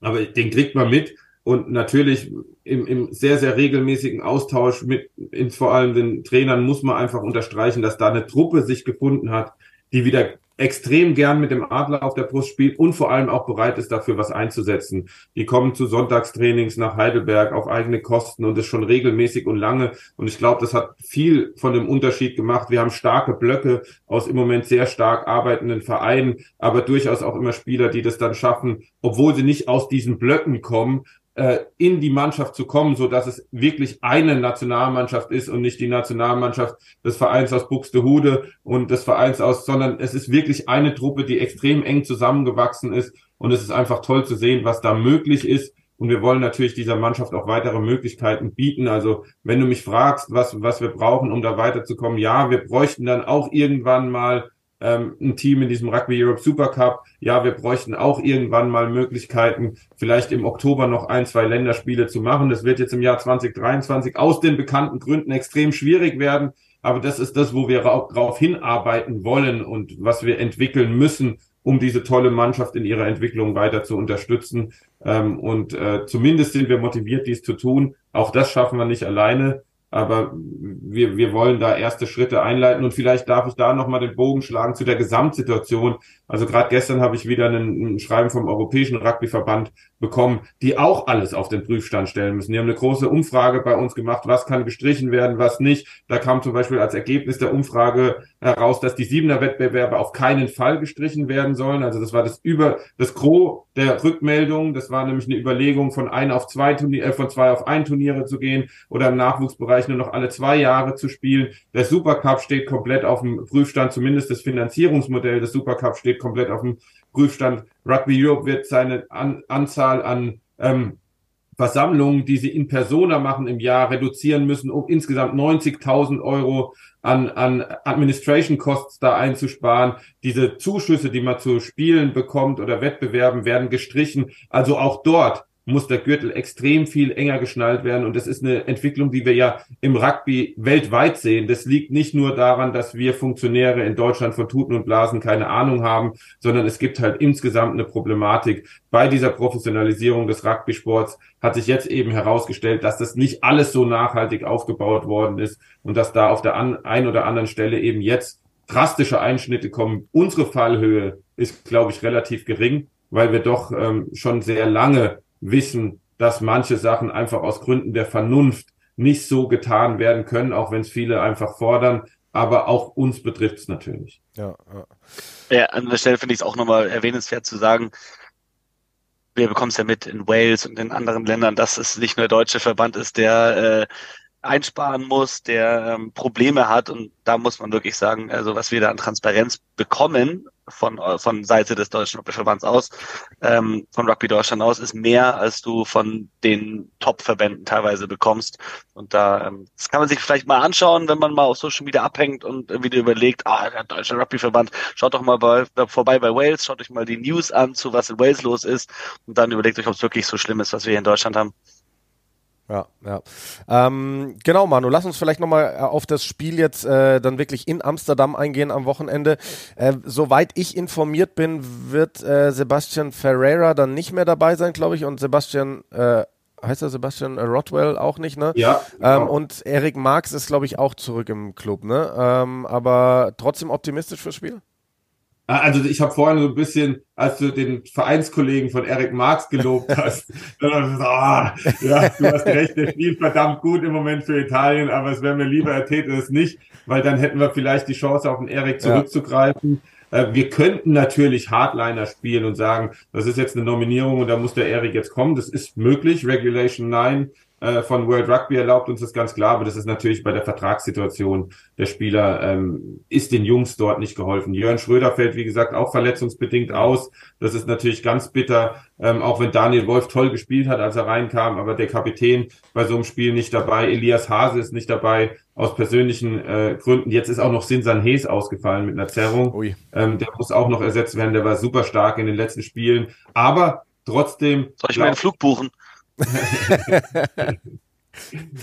aber den kriegt man mit und natürlich im, im sehr, sehr regelmäßigen Austausch mit in, vor allem den Trainern muss man einfach unterstreichen, dass da eine Truppe sich gefunden hat, die wieder extrem gern mit dem Adler auf der Brust spielt und vor allem auch bereit ist, dafür was einzusetzen. Die kommen zu Sonntagstrainings nach Heidelberg auf eigene Kosten und das schon regelmäßig und lange. Und ich glaube, das hat viel von dem Unterschied gemacht. Wir haben starke Blöcke aus im Moment sehr stark arbeitenden Vereinen, aber durchaus auch immer Spieler, die das dann schaffen, obwohl sie nicht aus diesen Blöcken kommen, äh, in die Mannschaft zu kommen, so dass es wirklich eine Nationalmannschaft ist und nicht die Nationalmannschaft des Vereins aus Buxtehude und des Vereins aus, sondern es ist wirklich eine Truppe, die extrem eng zusammengewachsen ist und es ist einfach toll zu sehen, was da möglich ist. Und wir wollen natürlich dieser Mannschaft auch weitere Möglichkeiten bieten. Also wenn du mich fragst, was, was wir brauchen, um da weiterzukommen, ja, wir bräuchten dann auch irgendwann mal ähm, ein Team in diesem Rugby Europe Super Cup. Ja, wir bräuchten auch irgendwann mal Möglichkeiten, vielleicht im Oktober noch ein, zwei Länderspiele zu machen. Das wird jetzt im Jahr 2023 aus den bekannten Gründen extrem schwierig werden. Aber das ist das, wo wir darauf hinarbeiten wollen und was wir entwickeln müssen, um diese tolle Mannschaft in ihrer Entwicklung weiter zu unterstützen. Ähm, und äh, zumindest sind wir motiviert, dies zu tun. Auch das schaffen wir nicht alleine. Aber wir, wir wollen da erste Schritte einleiten und vielleicht darf ich da nochmal den Bogen schlagen zu der Gesamtsituation. Also gerade gestern habe ich wieder ein Schreiben vom Europäischen Rugbyverband bekommen, die auch alles auf den Prüfstand stellen müssen. Die haben eine große Umfrage bei uns gemacht, was kann gestrichen werden, was nicht. Da kam zum Beispiel als Ergebnis der Umfrage heraus, dass die Siebener Wettbewerbe auf keinen Fall gestrichen werden sollen. Also das war das über das Gros der Rückmeldung. Das war nämlich eine Überlegung von ein auf zwei Turnier, äh, von zwei auf ein Turniere zu gehen oder im Nachwuchsbereich nur noch alle zwei Jahre zu spielen. Der Supercup steht komplett auf dem Prüfstand, zumindest das Finanzierungsmodell des Supercup steht komplett auf dem Prüfstand. Rugby Europe wird seine an Anzahl an ähm, Versammlungen, die sie in Persona machen im Jahr, reduzieren müssen, um insgesamt 90.000 Euro an, an Administration Costs da einzusparen. Diese Zuschüsse, die man zu Spielen bekommt oder Wettbewerben, werden gestrichen. Also auch dort muss der Gürtel extrem viel enger geschnallt werden. Und das ist eine Entwicklung, die wir ja im Rugby weltweit sehen. Das liegt nicht nur daran, dass wir Funktionäre in Deutschland von Tuten und Blasen keine Ahnung haben, sondern es gibt halt insgesamt eine Problematik. Bei dieser Professionalisierung des Rugby-Sports hat sich jetzt eben herausgestellt, dass das nicht alles so nachhaltig aufgebaut worden ist und dass da auf der einen oder anderen Stelle eben jetzt drastische Einschnitte kommen. Unsere Fallhöhe ist, glaube ich, relativ gering, weil wir doch ähm, schon sehr lange wissen, dass manche Sachen einfach aus Gründen der Vernunft nicht so getan werden können, auch wenn es viele einfach fordern. Aber auch uns betrifft es natürlich. Ja, ja. ja, an der Stelle finde ich es auch nochmal erwähnenswert zu sagen, wir bekommen es ja mit in Wales und in anderen Ländern, dass es nicht nur der deutsche Verband ist, der äh, einsparen muss, der ähm, Probleme hat. Und da muss man wirklich sagen, also was wir da an Transparenz bekommen von, von Seite des Deutschen Rugbyverbands aus, ähm, von Rugby Deutschland aus, ist mehr, als du von den Top-Verbänden teilweise bekommst. Und da, ähm, das kann man sich vielleicht mal anschauen, wenn man mal auf Social Media abhängt und wieder überlegt, ah, der Deutsche Rugbyverband, schaut doch mal bei, vorbei bei Wales, schaut euch mal die News an, zu was in Wales los ist und dann überlegt euch, ob es wirklich so schlimm ist, was wir hier in Deutschland haben. Ja, ja. Ähm, genau, Manu, lass uns vielleicht nochmal äh, auf das Spiel jetzt äh, dann wirklich in Amsterdam eingehen am Wochenende. Äh, soweit ich informiert bin, wird äh, Sebastian Ferreira dann nicht mehr dabei sein, glaube ich, und Sebastian, äh, heißt er Sebastian Rodwell auch nicht, ne? Ja. Genau. Ähm, und Erik Marx ist, glaube ich, auch zurück im Club, ne? Ähm, aber trotzdem optimistisch fürs Spiel? Ah, also ich habe vorhin so ein bisschen, als du den Vereinskollegen von Eric Marx gelobt hast, dann habe ich gesagt, oh, ja, du hast recht, der spielt verdammt gut im Moment für Italien, aber es wäre mir lieber, er täte es nicht, weil dann hätten wir vielleicht die Chance, auf den Eric zurückzugreifen. Ja. Äh, wir könnten natürlich Hardliner spielen und sagen, das ist jetzt eine Nominierung und da muss der Eric jetzt kommen. Das ist möglich. Regulation 9 äh, von World Rugby erlaubt uns das ganz klar, aber das ist natürlich bei der Vertragssituation der Spieler, ähm, ist den Jungs dort nicht geholfen. Jörn Schröder fällt, wie gesagt, auch verletzungsbedingt aus. Das ist natürlich ganz bitter, ähm, auch wenn Daniel Wolf toll gespielt hat, als er reinkam, aber der Kapitän bei so einem Spiel nicht dabei. Elias Hase ist nicht dabei, aus persönlichen äh, Gründen. Jetzt ist auch noch Sinsan Hees ausgefallen mit einer Zerrung. Ähm, der muss auch noch ersetzt werden, der war super stark in den letzten Spielen. Aber trotzdem. Soll ich mir einen Flug buchen?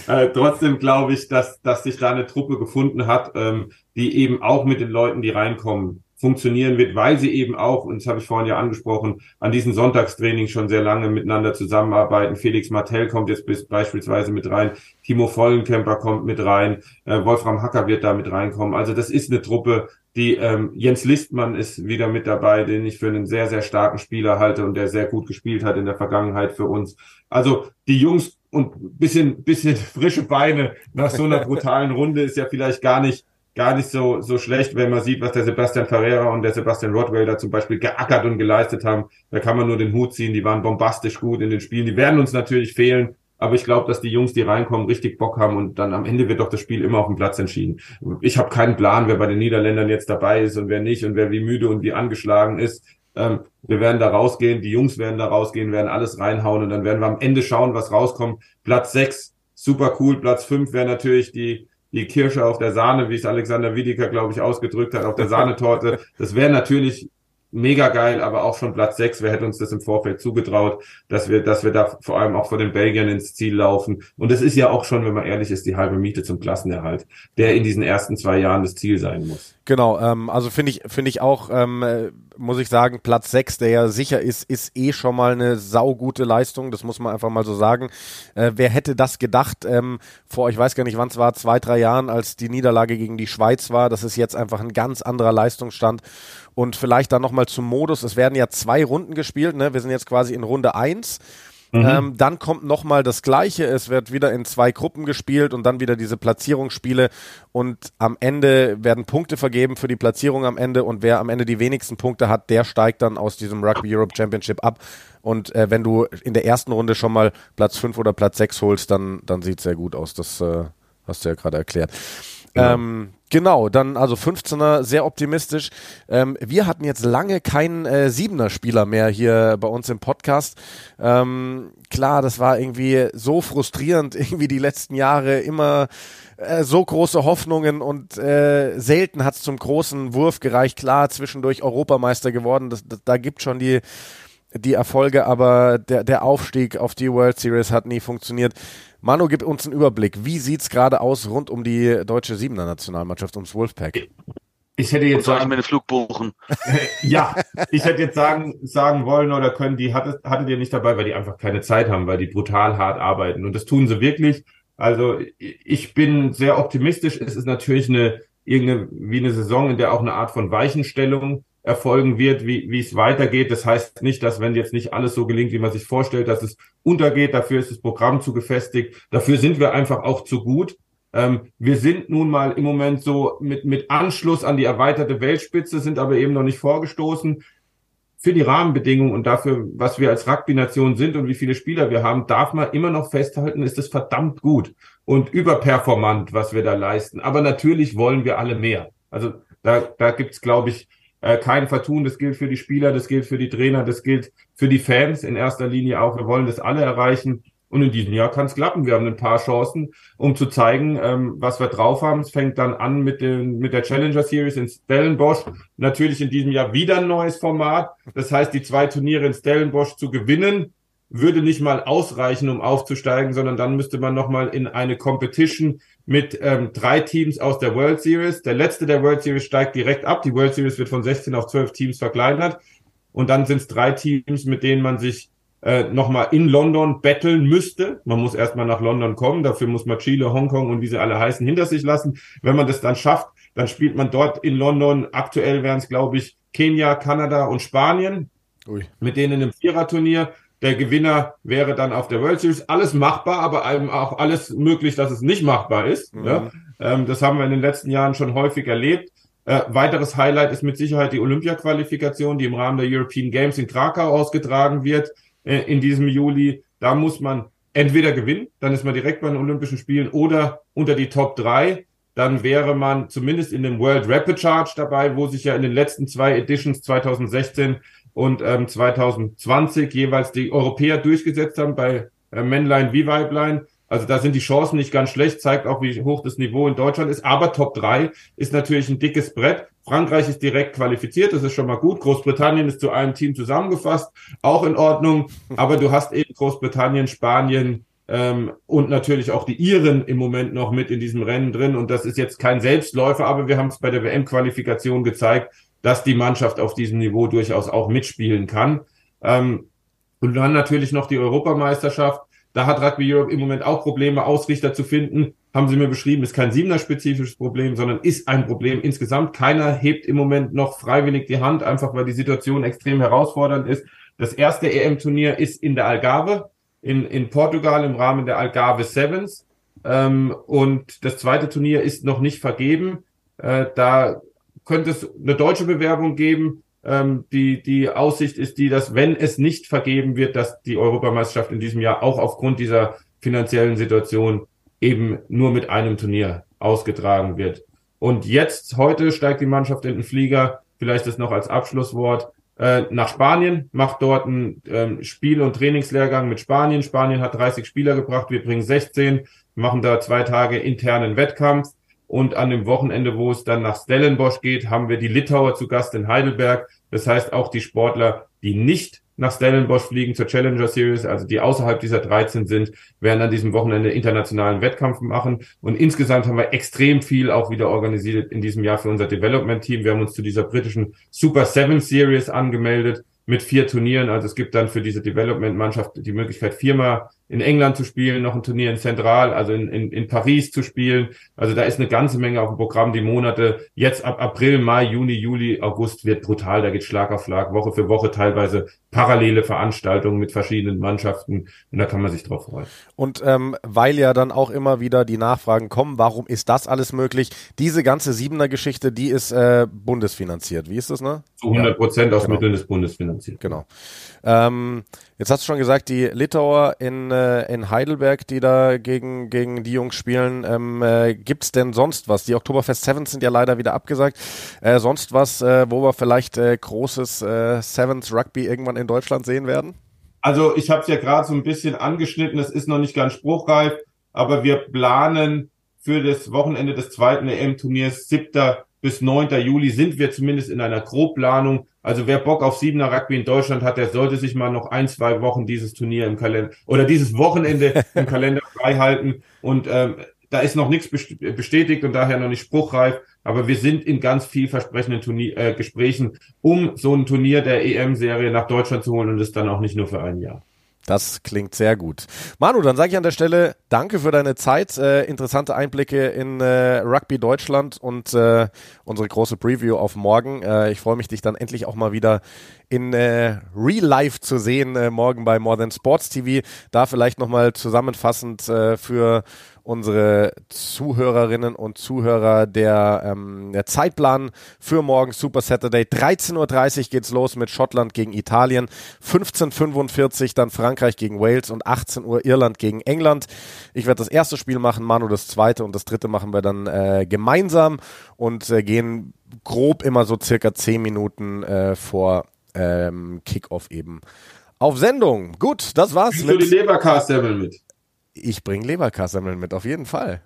äh, trotzdem glaube ich, dass, dass sich da eine Truppe gefunden hat, ähm, die eben auch mit den Leuten, die reinkommen, funktionieren wird, weil sie eben auch, und das habe ich vorhin ja angesprochen, an diesen Sonntagstraining schon sehr lange miteinander zusammenarbeiten. Felix Martell kommt jetzt bis, beispielsweise mit rein, Timo Vollenkemper kommt mit rein, äh, Wolfram Hacker wird da mit reinkommen. Also das ist eine Truppe, die ähm, Jens Listmann ist wieder mit dabei, den ich für einen sehr, sehr starken Spieler halte und der sehr gut gespielt hat in der Vergangenheit für uns. Also die Jungs und bisschen, bisschen frische Beine nach so einer brutalen Runde ist ja vielleicht gar nicht gar nicht so, so schlecht, wenn man sieht, was der Sebastian Ferreira und der Sebastian Rodwell da zum Beispiel geackert und geleistet haben. Da kann man nur den Hut ziehen. Die waren bombastisch gut in den Spielen. Die werden uns natürlich fehlen. Aber ich glaube, dass die Jungs, die reinkommen, richtig Bock haben und dann am Ende wird doch das Spiel immer auf dem Platz entschieden. Ich habe keinen Plan, wer bei den Niederländern jetzt dabei ist und wer nicht und wer wie müde und wie angeschlagen ist. Ähm, wir werden da rausgehen, die Jungs werden da rausgehen, werden alles reinhauen und dann werden wir am Ende schauen, was rauskommt. Platz sechs, super cool. Platz fünf wäre natürlich die, die Kirsche auf der Sahne, wie es Alexander Wiedeker, glaube ich, ausgedrückt hat, auf der Sahnetorte. Das wäre natürlich mega geil, aber auch schon Platz sechs. Wer hätte uns das im Vorfeld zugetraut, dass wir, dass wir da vor allem auch vor den Belgiern ins Ziel laufen. Und es ist ja auch schon, wenn man ehrlich ist, die halbe Miete zum Klassenerhalt, der in diesen ersten zwei Jahren das Ziel sein muss. Genau, ähm, also finde ich, finde ich auch, ähm, äh, muss ich sagen, Platz sechs, der ja sicher ist, ist eh schon mal eine saugute Leistung, das muss man einfach mal so sagen. Äh, wer hätte das gedacht, ähm, vor, ich weiß gar nicht, wann es war, zwei, drei Jahren, als die Niederlage gegen die Schweiz war, das ist jetzt einfach ein ganz anderer Leistungsstand und vielleicht dann nochmal zum Modus, es werden ja zwei Runden gespielt, ne? wir sind jetzt quasi in Runde eins Mhm. Ähm, dann kommt nochmal das Gleiche. Es wird wieder in zwei Gruppen gespielt und dann wieder diese Platzierungsspiele. Und am Ende werden Punkte vergeben für die Platzierung am Ende. Und wer am Ende die wenigsten Punkte hat, der steigt dann aus diesem Rugby Europe Championship ab. Und äh, wenn du in der ersten Runde schon mal Platz 5 oder Platz 6 holst, dann, dann sieht es sehr gut aus. Das äh, hast du ja gerade erklärt. Ja. Ähm, Genau, dann also 15er, sehr optimistisch. Ähm, wir hatten jetzt lange keinen äh, 7er Spieler mehr hier bei uns im Podcast. Ähm, klar, das war irgendwie so frustrierend, irgendwie die letzten Jahre immer äh, so große Hoffnungen und äh, selten hat es zum großen Wurf gereicht. Klar, zwischendurch Europameister geworden, das, das, da gibt schon die die Erfolge, aber der, der Aufstieg auf die World Series hat nie funktioniert. Manu, gib uns einen Überblick. Wie sieht es gerade aus rund um die deutsche Siebener Nationalmannschaft, ums Wolfpack? Ich hätte jetzt soll sagen, ich mir einen Flug buchen? ja, ich hätte jetzt sagen, sagen wollen oder können, die hattet, hattet ihr nicht dabei, weil die einfach keine Zeit haben, weil die brutal hart arbeiten. Und das tun sie wirklich. Also ich bin sehr optimistisch. Es ist natürlich eine irgendeine wie eine Saison, in der auch eine Art von Weichenstellung erfolgen wird, wie, wie es weitergeht. Das heißt nicht, dass wenn jetzt nicht alles so gelingt, wie man sich vorstellt, dass es untergeht. Dafür ist das Programm zu gefestigt. Dafür sind wir einfach auch zu gut. Ähm, wir sind nun mal im Moment so mit, mit Anschluss an die erweiterte Weltspitze, sind aber eben noch nicht vorgestoßen. Für die Rahmenbedingungen und dafür, was wir als Rugby-Nation sind und wie viele Spieler wir haben, darf man immer noch festhalten, ist es verdammt gut und überperformant, was wir da leisten. Aber natürlich wollen wir alle mehr. Also da, da gibt's, glaube ich, äh, kein Vertun. Das gilt für die Spieler, das gilt für die Trainer, das gilt für die Fans in erster Linie auch. Wir wollen das alle erreichen. Und in diesem Jahr kann es klappen. Wir haben ein paar Chancen, um zu zeigen, ähm, was wir drauf haben. Es fängt dann an mit, den, mit der Challenger Series in Stellenbosch. Natürlich in diesem Jahr wieder ein neues Format. Das heißt, die zwei Turniere in Stellenbosch zu gewinnen, würde nicht mal ausreichen, um aufzusteigen, sondern dann müsste man nochmal in eine Competition mit ähm, drei Teams aus der World Series. Der letzte der World Series steigt direkt ab. Die World Series wird von 16 auf 12 Teams verkleinert. Und dann sind es drei Teams, mit denen man sich äh, nochmal in London betteln müsste. Man muss erstmal nach London kommen. Dafür muss man Chile, Hongkong und wie sie alle heißen hinter sich lassen. Wenn man das dann schafft, dann spielt man dort in London. Aktuell wären es, glaube ich, Kenia, Kanada und Spanien. Ui. Mit denen im Viererturnier. Der Gewinner wäre dann auf der World Series. Alles machbar, aber auch alles möglich, dass es nicht machbar ist. Mhm. Ja? Ähm, das haben wir in den letzten Jahren schon häufig erlebt. Äh, weiteres Highlight ist mit Sicherheit die Olympia-Qualifikation, die im Rahmen der European Games in Krakau ausgetragen wird äh, in diesem Juli. Da muss man entweder gewinnen, dann ist man direkt bei den Olympischen Spielen, oder unter die Top 3, dann wäre man zumindest in dem World Rapid Charge dabei, wo sich ja in den letzten zwei Editions 2016 und ähm, 2020 jeweils die Europäer durchgesetzt haben bei äh, Männlein wie Weiblein. Also da sind die Chancen nicht ganz schlecht, zeigt auch, wie hoch das Niveau in Deutschland ist. Aber Top 3 ist natürlich ein dickes Brett. Frankreich ist direkt qualifiziert, das ist schon mal gut. Großbritannien ist zu einem Team zusammengefasst, auch in Ordnung. Aber du hast eben Großbritannien, Spanien, ähm, und natürlich auch die Iren im Moment noch mit in diesem Rennen drin. Und das ist jetzt kein Selbstläufer, aber wir haben es bei der WM-Qualifikation gezeigt, dass die Mannschaft auf diesem Niveau durchaus auch mitspielen kann. Ähm, und dann natürlich noch die Europameisterschaft. Da hat Rugby Europe im Moment auch Probleme, Ausrichter zu finden. Haben sie mir beschrieben, ist kein Siebener-spezifisches Problem, sondern ist ein Problem insgesamt. Keiner hebt im Moment noch freiwillig die Hand, einfach weil die Situation extrem herausfordernd ist. Das erste EM-Turnier ist in der Algarve in, in Portugal im Rahmen der Algarve Sevens. Ähm, und das zweite Turnier ist noch nicht vergeben. Äh, da könnte es eine deutsche Bewerbung geben. Ähm, die, die Aussicht ist die, dass wenn es nicht vergeben wird, dass die Europameisterschaft in diesem Jahr auch aufgrund dieser finanziellen Situation eben nur mit einem Turnier ausgetragen wird. Und jetzt, heute steigt die Mannschaft in den Flieger. Vielleicht das noch als Abschlusswort äh, nach Spanien, macht dort einen ähm, Spiel- und Trainingslehrgang mit Spanien. Spanien hat 30 Spieler gebracht, wir bringen 16, machen da zwei Tage internen Wettkampf. Und an dem Wochenende, wo es dann nach Stellenbosch geht, haben wir die Litauer zu Gast in Heidelberg. Das heißt, auch die Sportler, die nicht nach Stellenbosch fliegen zur Challenger Series, also die außerhalb dieser 13 sind, werden an diesem Wochenende internationalen Wettkampf machen. Und insgesamt haben wir extrem viel auch wieder organisiert in diesem Jahr für unser Development Team. Wir haben uns zu dieser britischen Super Seven Series angemeldet mit vier Turnieren. Also es gibt dann für diese Development-Mannschaft die Möglichkeit, viermal in England zu spielen, noch ein Turnier in Zentral, also in, in, in Paris zu spielen. Also da ist eine ganze Menge auf dem Programm. Die Monate jetzt ab April, Mai, Juni, Juli, August wird brutal. Da geht Schlag auf Schlag, Woche für Woche teilweise parallele Veranstaltungen mit verschiedenen Mannschaften. Und da kann man sich drauf freuen. Und ähm, weil ja dann auch immer wieder die Nachfragen kommen, warum ist das alles möglich? Diese ganze Siebener-Geschichte, die ist äh, bundesfinanziert. Wie ist das, ne? Zu 100 Prozent ja, aus genau. Mitteln des Bundes finanziert. Genau. Ähm, jetzt hast du schon gesagt, die Litauer in, äh, in Heidelberg, die da gegen, gegen die Jungs spielen, ähm, äh, gibt es denn sonst was? Die Oktoberfest Sevens sind ja leider wieder abgesagt. Äh, sonst was, äh, wo wir vielleicht äh, großes äh, Sevens Rugby irgendwann in Deutschland sehen werden? Also ich habe es ja gerade so ein bisschen angeschnitten, es ist noch nicht ganz spruchreif, aber wir planen für das Wochenende des zweiten EM-Turniers 7. bis 9. Juli sind wir zumindest in einer Grobplanung also wer Bock auf Siebener Rugby in Deutschland hat, der sollte sich mal noch ein, zwei Wochen dieses Turnier im Kalender oder dieses Wochenende im Kalender freihalten. Und ähm, da ist noch nichts bestätigt und daher noch nicht spruchreif. Aber wir sind in ganz vielversprechenden Turnier, äh, Gesprächen, um so ein Turnier der EM-Serie nach Deutschland zu holen und es dann auch nicht nur für ein Jahr. Das klingt sehr gut. Manu, dann sage ich an der Stelle danke für deine Zeit, äh, interessante Einblicke in äh, Rugby Deutschland und äh, unsere große Preview auf morgen. Äh, ich freue mich, dich dann endlich auch mal wieder in äh, Real Life zu sehen, äh, morgen bei More Than Sports TV. Da vielleicht nochmal zusammenfassend äh, für unsere Zuhörerinnen und Zuhörer der, ähm, der Zeitplan für morgen Super Saturday. 13.30 Uhr geht's los mit Schottland gegen Italien, 15.45 Uhr dann Frankreich gegen Wales und 18 Uhr Irland gegen England. Ich werde das erste Spiel machen, Manu das zweite und das dritte machen wir dann äh, gemeinsam und äh, gehen grob immer so circa 10 Minuten äh, vor ähm, Kickoff eben auf Sendung. Gut, das war's. Bringst du die Leberkassemmel mit? Ich bringe Leberkassemmeln mit, auf jeden Fall.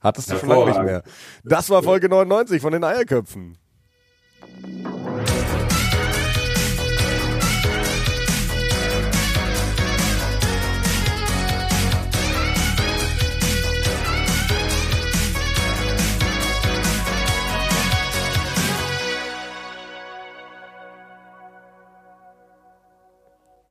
Hattest du schon lange nicht mehr. Das war Folge 99 von den Eierköpfen.